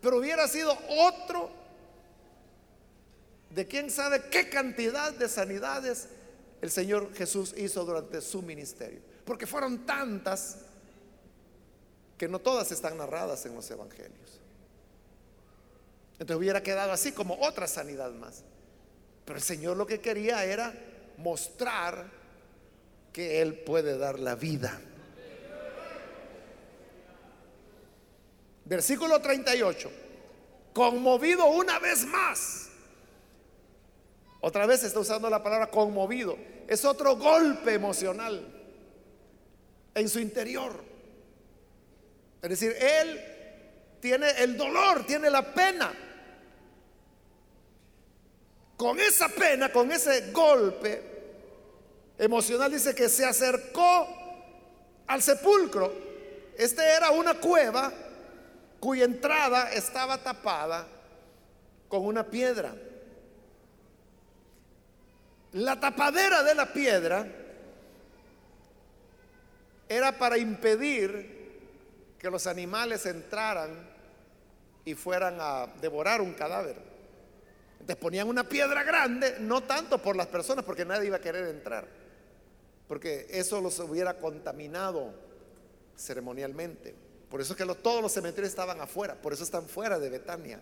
Pero hubiera sido otro de quién sabe qué cantidad de sanidades el Señor Jesús hizo durante su ministerio. Porque fueron tantas que no todas están narradas en los evangelios. Entonces hubiera quedado así como otra sanidad más. Pero el Señor lo que quería era mostrar que Él puede dar la vida. Versículo 38. Conmovido una vez más. Otra vez está usando la palabra conmovido. Es otro golpe emocional en su interior. Es decir, Él tiene el dolor, tiene la pena con esa pena, con ese golpe emocional, dice que se acercó al sepulcro. Este era una cueva cuya entrada estaba tapada con una piedra. La tapadera de la piedra era para impedir que los animales entraran y fueran a devorar un cadáver. Entonces ponían una piedra grande, no tanto por las personas, porque nadie iba a querer entrar, porque eso los hubiera contaminado ceremonialmente. Por eso es que todos los cementerios estaban afuera, por eso están fuera de Betania,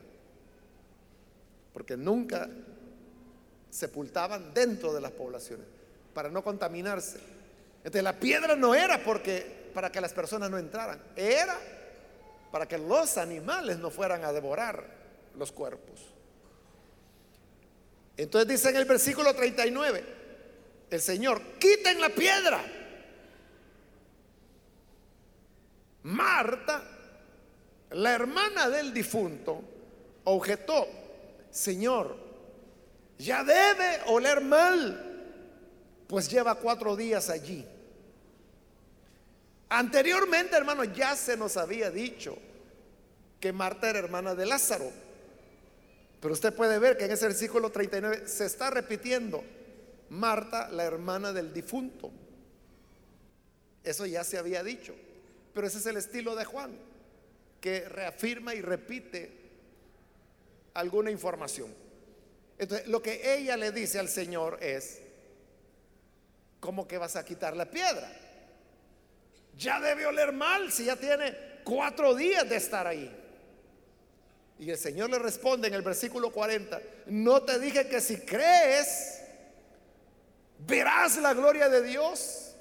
porque nunca sepultaban dentro de las poblaciones para no contaminarse. Entonces la piedra no era porque para que las personas no entraran, era para que los animales no fueran a devorar los cuerpos. Entonces dice en el versículo 39, el Señor, quiten la piedra. Marta, la hermana del difunto, objetó, Señor, ya debe oler mal, pues lleva cuatro días allí. Anteriormente, hermano, ya se nos había dicho que Marta era hermana de Lázaro. Pero usted puede ver que en ese versículo 39 se está repitiendo Marta, la hermana del difunto. Eso ya se había dicho. Pero ese es el estilo de Juan, que reafirma y repite alguna información. Entonces, lo que ella le dice al Señor es, ¿cómo que vas a quitar la piedra? Ya debe oler mal si ya tiene cuatro días de estar ahí. Y el Señor le responde en el versículo 40, no te dije que si crees, verás la gloria de Dios.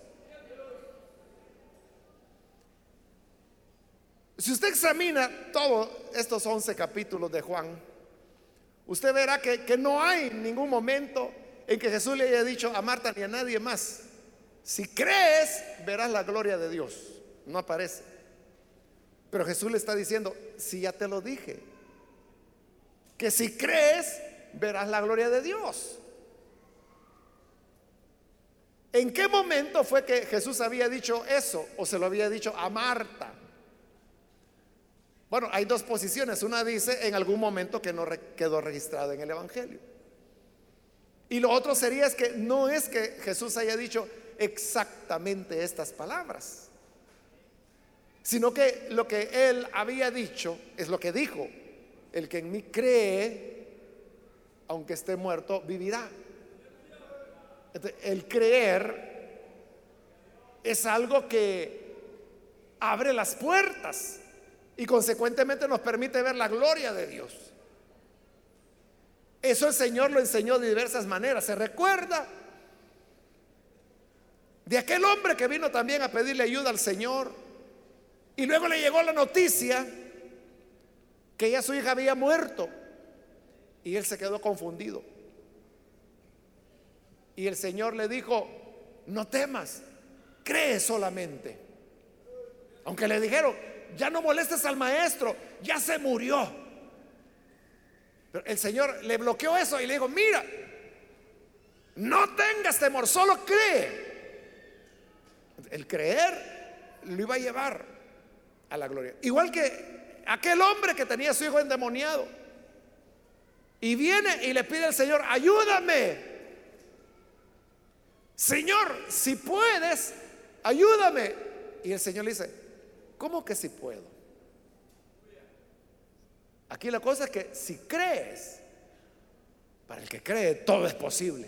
Si usted examina todos estos 11 capítulos de Juan, usted verá que, que no hay ningún momento en que Jesús le haya dicho a Marta ni a nadie más, si crees, verás la gloria de Dios. No aparece. Pero Jesús le está diciendo, si ya te lo dije, que si crees, verás la gloria de Dios. ¿En qué momento fue que Jesús había dicho eso o se lo había dicho a Marta? Bueno, hay dos posiciones. Una dice en algún momento que no quedó registrado en el Evangelio. Y lo otro sería es que no es que Jesús haya dicho, exactamente estas palabras, sino que lo que él había dicho es lo que dijo, el que en mí cree, aunque esté muerto, vivirá. el creer es algo que abre las puertas y consecuentemente nos permite ver la gloria de Dios. Eso el Señor lo enseñó de diversas maneras. ¿Se recuerda? de aquel hombre que vino también a pedirle ayuda al Señor. Y luego le llegó la noticia que ya su hija había muerto. Y él se quedó confundido. Y el Señor le dijo, no temas, cree solamente. Aunque le dijeron, ya no molestes al maestro, ya se murió. Pero el Señor le bloqueó eso y le dijo, mira, no tengas temor, solo cree. El creer lo iba a llevar a la gloria. Igual que aquel hombre que tenía a su hijo endemoniado. Y viene y le pide al Señor, ayúdame. Señor, si puedes, ayúdame. Y el Señor le dice, ¿cómo que si puedo? Aquí la cosa es que si crees, para el que cree todo es posible.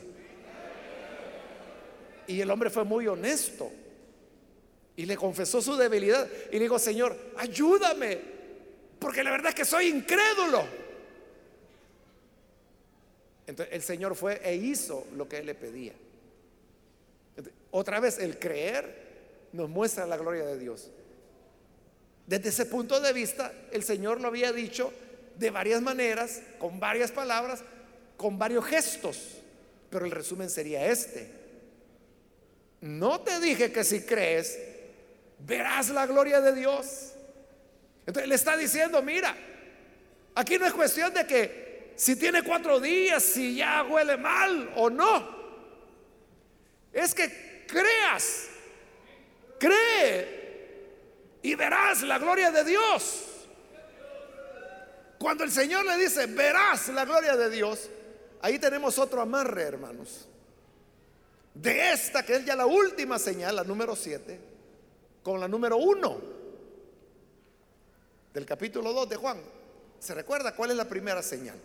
Y el hombre fue muy honesto. Y le confesó su debilidad. Y le dijo, Señor, ayúdame. Porque la verdad es que soy incrédulo. Entonces el Señor fue e hizo lo que él le pedía. otra vez, el creer nos muestra la gloria de Dios. Desde ese punto de vista, el Señor lo había dicho de varias maneras, con varias palabras, con varios gestos. Pero el resumen sería este. No te dije que si crees, verás la gloria de Dios. Entonces le está diciendo, mira, aquí no es cuestión de que si tiene cuatro días, si ya huele mal o no. Es que creas, cree y verás la gloria de Dios. Cuando el Señor le dice, verás la gloria de Dios, ahí tenemos otro amarre, hermanos. De esta, que es ya la última señal, la número siete con la número uno del capítulo 2 de Juan. ¿Se recuerda cuál es la primera señal?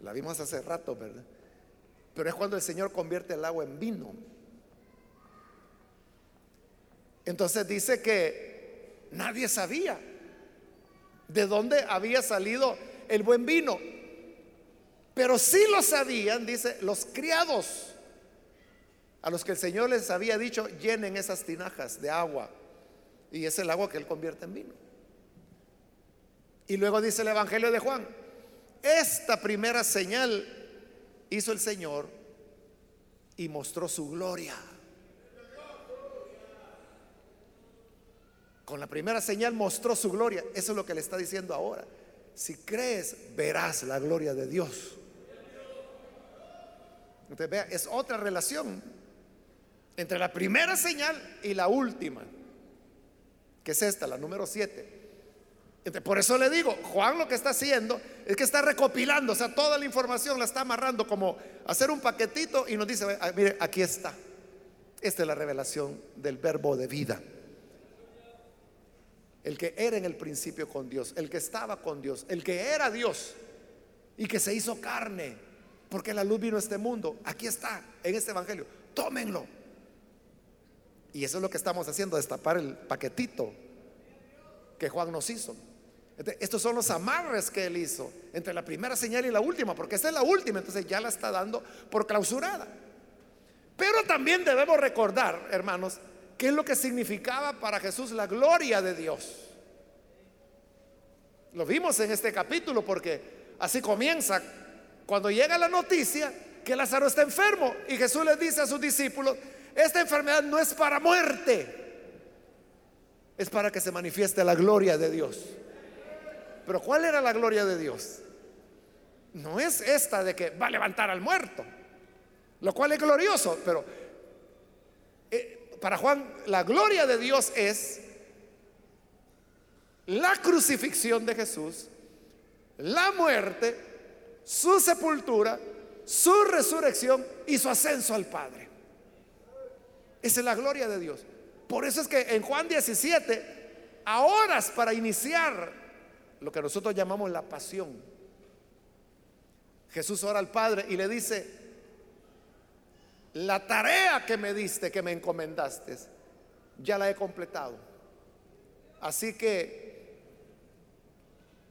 La vimos hace rato, ¿verdad? Pero es cuando el Señor convierte el agua en vino. Entonces dice que nadie sabía de dónde había salido el buen vino. Pero sí lo sabían, dice, los criados, a los que el Señor les había dicho, llenen esas tinajas de agua. Y es el agua que Él convierte en vino. Y luego dice el Evangelio de Juan, esta primera señal hizo el Señor y mostró su gloria. Con la primera señal mostró su gloria. Eso es lo que le está diciendo ahora. Si crees, verás la gloria de Dios. Entonces, vea, es otra relación entre la primera señal y la última, que es esta, la número 7. Por eso le digo, Juan lo que está haciendo es que está recopilando, o sea, toda la información la está amarrando como hacer un paquetito y nos dice, ah, mire, aquí está. Esta es la revelación del verbo de vida. El que era en el principio con Dios, el que estaba con Dios, el que era Dios y que se hizo carne, porque la luz vino a este mundo. Aquí está, en este evangelio. Tómenlo. Y eso es lo que estamos haciendo, destapar el paquetito que Juan nos hizo. Estos son los amarres que él hizo entre la primera señal y la última, porque esta es la última, entonces ya la está dando por clausurada. Pero también debemos recordar, hermanos, qué es lo que significaba para Jesús la gloria de Dios. Lo vimos en este capítulo porque así comienza cuando llega la noticia que Lázaro está enfermo y Jesús le dice a sus discípulos, esta enfermedad no es para muerte, es para que se manifieste la gloria de Dios. Pero ¿cuál era la gloria de Dios? No es esta de que va a levantar al muerto, lo cual es glorioso, pero eh, para Juan la gloria de Dios es la crucifixión de Jesús, la muerte, su sepultura, su resurrección y su ascenso al Padre. Esa es la gloria de Dios. Por eso es que en Juan 17, a horas para iniciar lo que nosotros llamamos la pasión. Jesús ora al Padre y le dice, la tarea que me diste, que me encomendaste, ya la he completado. Así que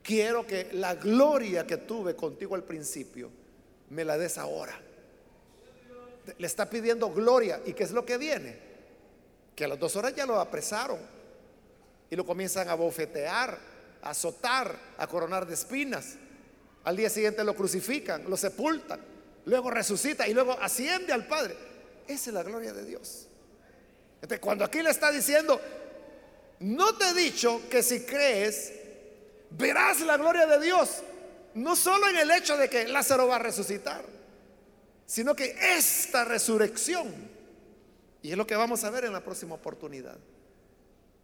quiero que la gloria que tuve contigo al principio, me la des ahora. Le está pidiendo gloria. ¿Y qué es lo que viene? Que a las dos horas ya lo apresaron y lo comienzan a bofetear azotar, a coronar de espinas. Al día siguiente lo crucifican, lo sepultan, luego resucita y luego asciende al Padre. Esa es la gloria de Dios. Entonces, cuando aquí le está diciendo, no te he dicho que si crees, verás la gloria de Dios. No solo en el hecho de que Lázaro va a resucitar, sino que esta resurrección, y es lo que vamos a ver en la próxima oportunidad,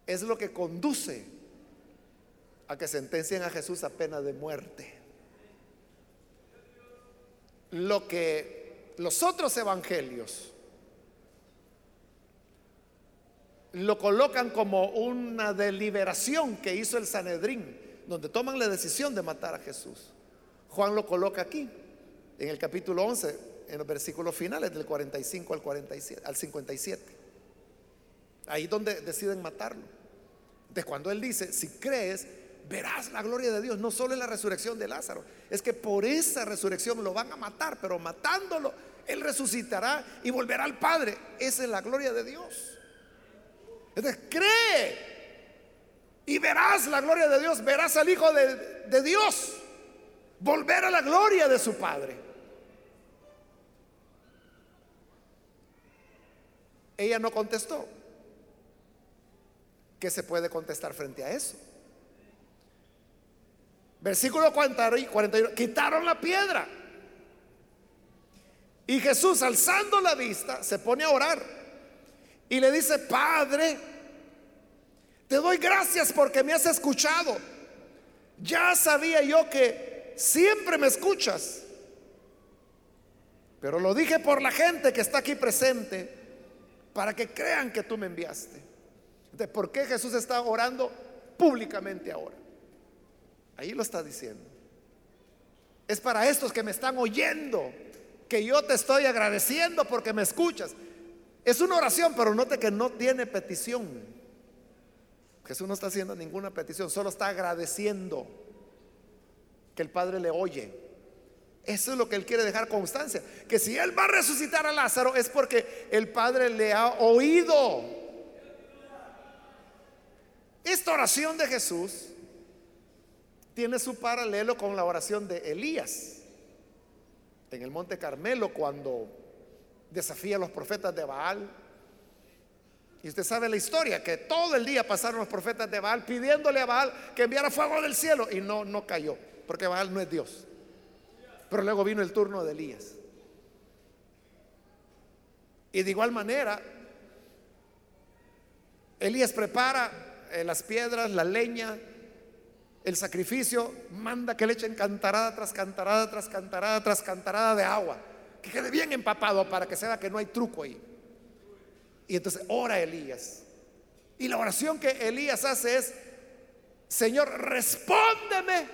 es lo que conduce a que sentencien a Jesús a pena de muerte. Lo que los otros evangelios lo colocan como una deliberación que hizo el Sanedrín, donde toman la decisión de matar a Jesús. Juan lo coloca aquí, en el capítulo 11, en los versículos finales del 45 al, 47, al 57. Ahí donde deciden matarlo. De cuando él dice, si crees, verás la gloria de Dios, no solo en la resurrección de Lázaro, es que por esa resurrección lo van a matar, pero matándolo, Él resucitará y volverá al Padre. Esa es la gloria de Dios. Entonces, cree y verás la gloria de Dios, verás al Hijo de, de Dios volver a la gloria de su Padre. Ella no contestó. ¿Qué se puede contestar frente a eso? Versículo 41, quitaron la piedra. Y Jesús, alzando la vista, se pone a orar y le dice, Padre, te doy gracias porque me has escuchado. Ya sabía yo que siempre me escuchas. Pero lo dije por la gente que está aquí presente, para que crean que tú me enviaste. ¿por qué Jesús está orando públicamente ahora? Ahí lo está diciendo. Es para estos que me están oyendo, que yo te estoy agradeciendo porque me escuchas. Es una oración, pero note que no tiene petición. Jesús no está haciendo ninguna petición, solo está agradeciendo que el Padre le oye. Eso es lo que él quiere dejar constancia. Que si él va a resucitar a Lázaro es porque el Padre le ha oído. Esta oración de Jesús tiene su paralelo con la oración de Elías en el Monte Carmelo cuando desafía a los profetas de Baal. Y usted sabe la historia, que todo el día pasaron los profetas de Baal pidiéndole a Baal que enviara fuego del cielo y no, no cayó, porque Baal no es Dios. Pero luego vino el turno de Elías. Y de igual manera, Elías prepara eh, las piedras, la leña, el sacrificio, manda que le echen cantarada tras cantarada tras cantarada tras cantarada de agua, que quede bien empapado para que se que no hay truco ahí. Y entonces ora Elías. Y la oración que Elías hace es, Señor, respóndeme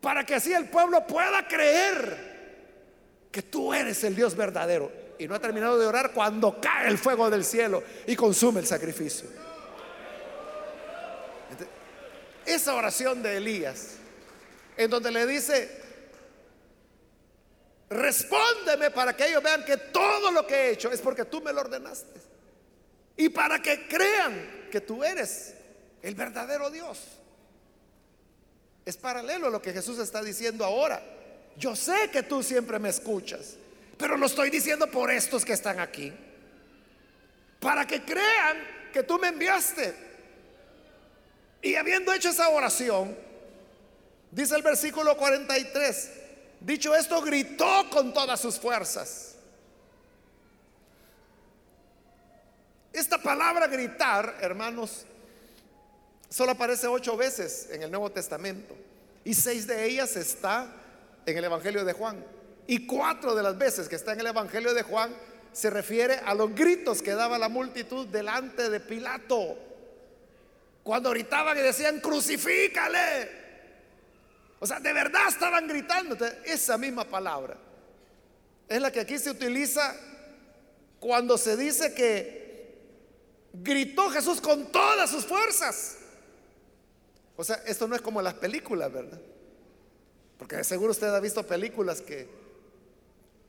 para que así el pueblo pueda creer que tú eres el Dios verdadero. Y no ha terminado de orar cuando cae el fuego del cielo y consume el sacrificio. Esa oración de Elías, en donde le dice, respóndeme para que ellos vean que todo lo que he hecho es porque tú me lo ordenaste. Y para que crean que tú eres el verdadero Dios. Es paralelo a lo que Jesús está diciendo ahora. Yo sé que tú siempre me escuchas, pero lo estoy diciendo por estos que están aquí. Para que crean que tú me enviaste. Y habiendo hecho esa oración, dice el versículo 43, dicho esto, gritó con todas sus fuerzas. Esta palabra gritar, hermanos, solo aparece ocho veces en el Nuevo Testamento y seis de ellas está en el Evangelio de Juan. Y cuatro de las veces que está en el Evangelio de Juan se refiere a los gritos que daba la multitud delante de Pilato. Cuando gritaban y decían, crucifícale. O sea, de verdad estaban gritando. esa misma palabra es la que aquí se utiliza cuando se dice que Gritó Jesús con todas sus fuerzas. O sea, esto no es como las películas, ¿verdad? Porque de seguro usted ha visto películas que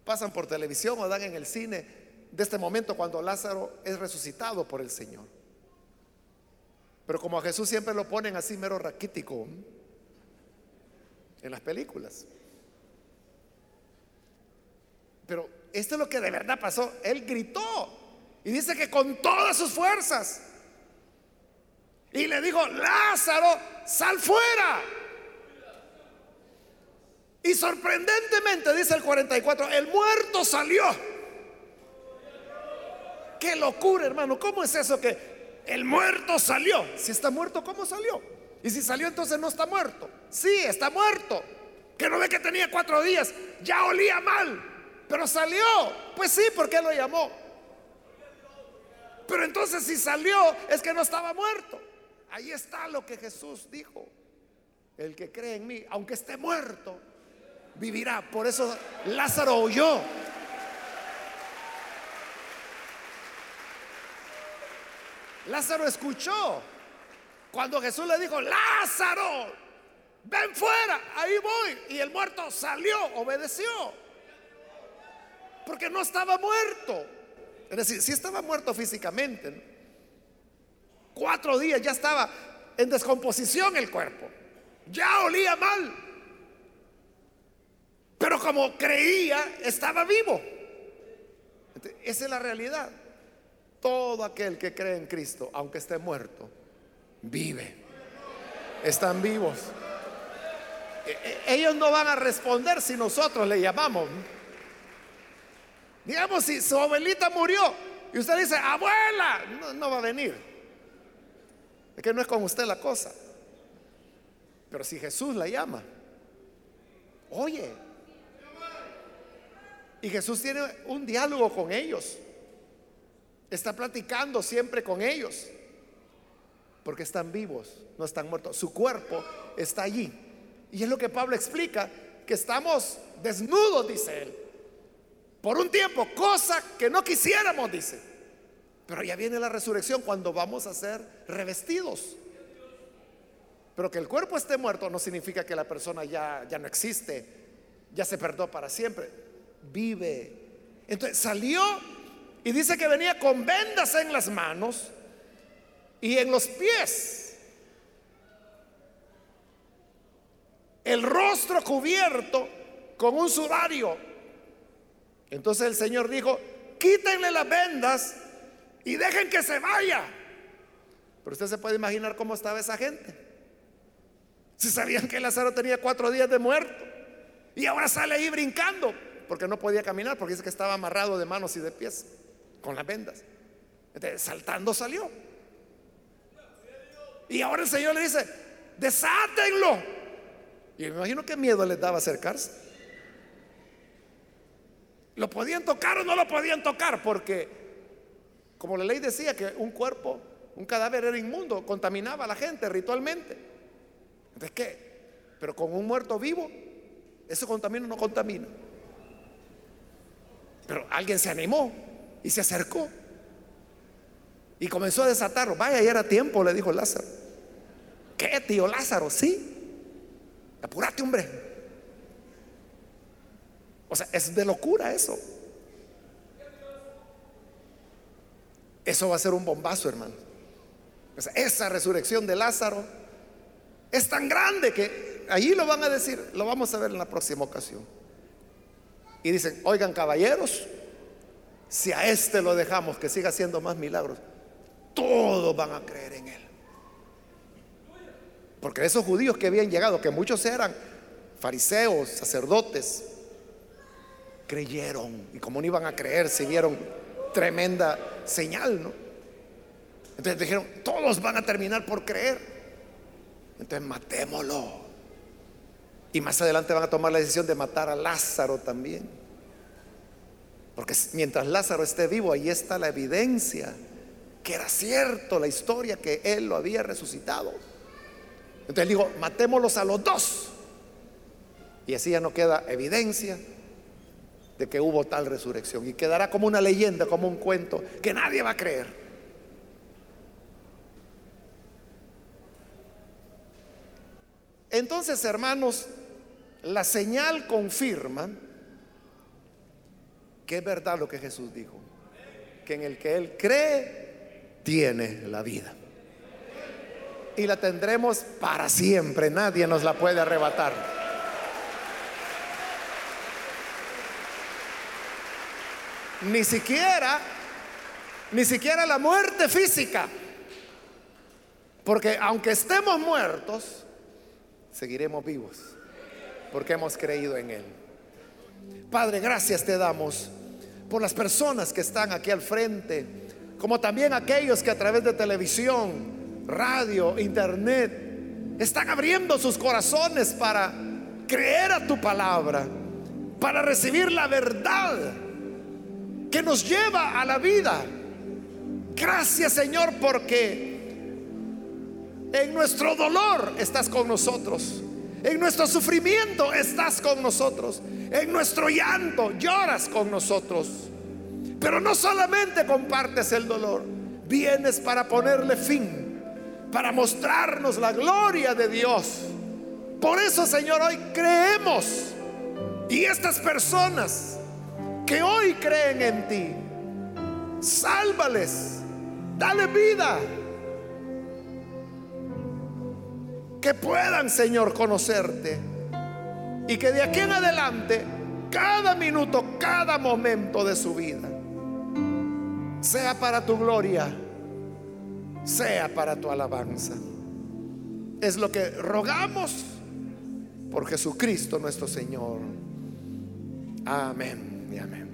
pasan por televisión o dan en el cine de este momento cuando Lázaro es resucitado por el Señor. Pero como a Jesús siempre lo ponen así mero raquítico en las películas. Pero esto es lo que de verdad pasó. Él gritó. Y dice que con todas sus fuerzas. Y le dijo, Lázaro, sal fuera. Y sorprendentemente, dice el 44, el muerto salió. Qué locura, hermano. ¿Cómo es eso que el muerto salió? Si está muerto, ¿cómo salió? Y si salió, entonces no está muerto. Sí, está muerto. Que no ve que tenía cuatro días. Ya olía mal. Pero salió. Pues sí, porque lo llamó. Pero entonces si salió es que no estaba muerto. Ahí está lo que Jesús dijo. El que cree en mí, aunque esté muerto, vivirá. Por eso Lázaro oyó. Lázaro escuchó cuando Jesús le dijo, Lázaro, ven fuera, ahí voy. Y el muerto salió, obedeció. Porque no estaba muerto. Es decir, si estaba muerto físicamente, cuatro días ya estaba en descomposición el cuerpo, ya olía mal, pero como creía, estaba vivo. esa es la realidad. Todo aquel que cree en Cristo, aunque esté muerto, vive. Están vivos. E, e, ellos no van a responder si nosotros le llamamos. Digamos, si su abuelita murió y usted dice, abuela, no, va a venir. Es que no es con usted la cosa. Pero si Jesús la llama, oye. Y Jesús tiene un diálogo con ellos. Está platicando siempre con ellos. Porque están vivos, no están muertos. Su cuerpo está allí. Y es lo que Pablo explica, que estamos desnudos, dice él por un tiempo, cosa que no quisiéramos, dice. Pero ya viene la resurrección cuando vamos a ser revestidos. Pero que el cuerpo esté muerto no significa que la persona ya, ya no existe. ya se perdió para siempre, vive. Entonces salió y dice que venía con vendas en las manos y en los pies. El rostro cubierto con un sudario. Entonces el Señor dijo, quítenle las vendas y dejen que se vaya. Pero usted se puede imaginar cómo estaba esa gente. Si sabían que Lázaro tenía cuatro días de muerto y ahora sale ahí brincando porque no podía caminar, porque dice que estaba amarrado de manos y de pies con las vendas. Entonces, saltando salió. Y ahora el Señor le dice, desátenlo. Y me imagino qué miedo les daba acercarse. ¿Lo podían tocar o no lo podían tocar? Porque, como la ley decía, que un cuerpo, un cadáver era inmundo, contaminaba a la gente ritualmente. ¿De qué? Pero con un muerto vivo, ¿eso contamina o no contamina? Pero alguien se animó y se acercó. Y comenzó a desatarlo. Vaya, ya era tiempo, le dijo Lázaro. ¿Qué, tío Lázaro? Sí. Apúrate, hombre. O sea, es de locura eso. Eso va a ser un bombazo, hermano. esa resurrección de Lázaro es tan grande que allí lo van a decir, lo vamos a ver en la próxima ocasión. Y dicen, oigan caballeros, si a este lo dejamos que siga haciendo más milagros, todos van a creer en él. Porque esos judíos que habían llegado, que muchos eran fariseos, sacerdotes, creyeron. Y como no iban a creer, si vieron tremenda señal, ¿no? Entonces dijeron, todos van a terminar por creer. Entonces matémoslo. Y más adelante van a tomar la decisión de matar a Lázaro también. Porque mientras Lázaro esté vivo, ahí está la evidencia que era cierto la historia que él lo había resucitado. Entonces digo, matémoslos a los dos. Y así ya no queda evidencia de que hubo tal resurrección. Y quedará como una leyenda, como un cuento, que nadie va a creer. Entonces, hermanos, la señal confirma que es verdad lo que Jesús dijo, que en el que Él cree, tiene la vida y la tendremos para siempre. Nadie nos la puede arrebatar. Ni siquiera, ni siquiera la muerte física. Porque aunque estemos muertos, seguiremos vivos. Porque hemos creído en Él. Padre, gracias te damos por las personas que están aquí al frente, como también aquellos que a través de televisión, radio, internet, están abriendo sus corazones para creer a tu palabra, para recibir la verdad que nos lleva a la vida. Gracias Señor porque en nuestro dolor estás con nosotros. En nuestro sufrimiento estás con nosotros. En nuestro llanto lloras con nosotros. Pero no solamente compartes el dolor, vienes para ponerle fin para mostrarnos la gloria de Dios. Por eso, Señor, hoy creemos. Y estas personas que hoy creen en ti, sálvales, dale vida. Que puedan, Señor, conocerte. Y que de aquí en adelante, cada minuto, cada momento de su vida, sea para tu gloria sea para tu alabanza. Es lo que rogamos por Jesucristo nuestro Señor. Amén y amén.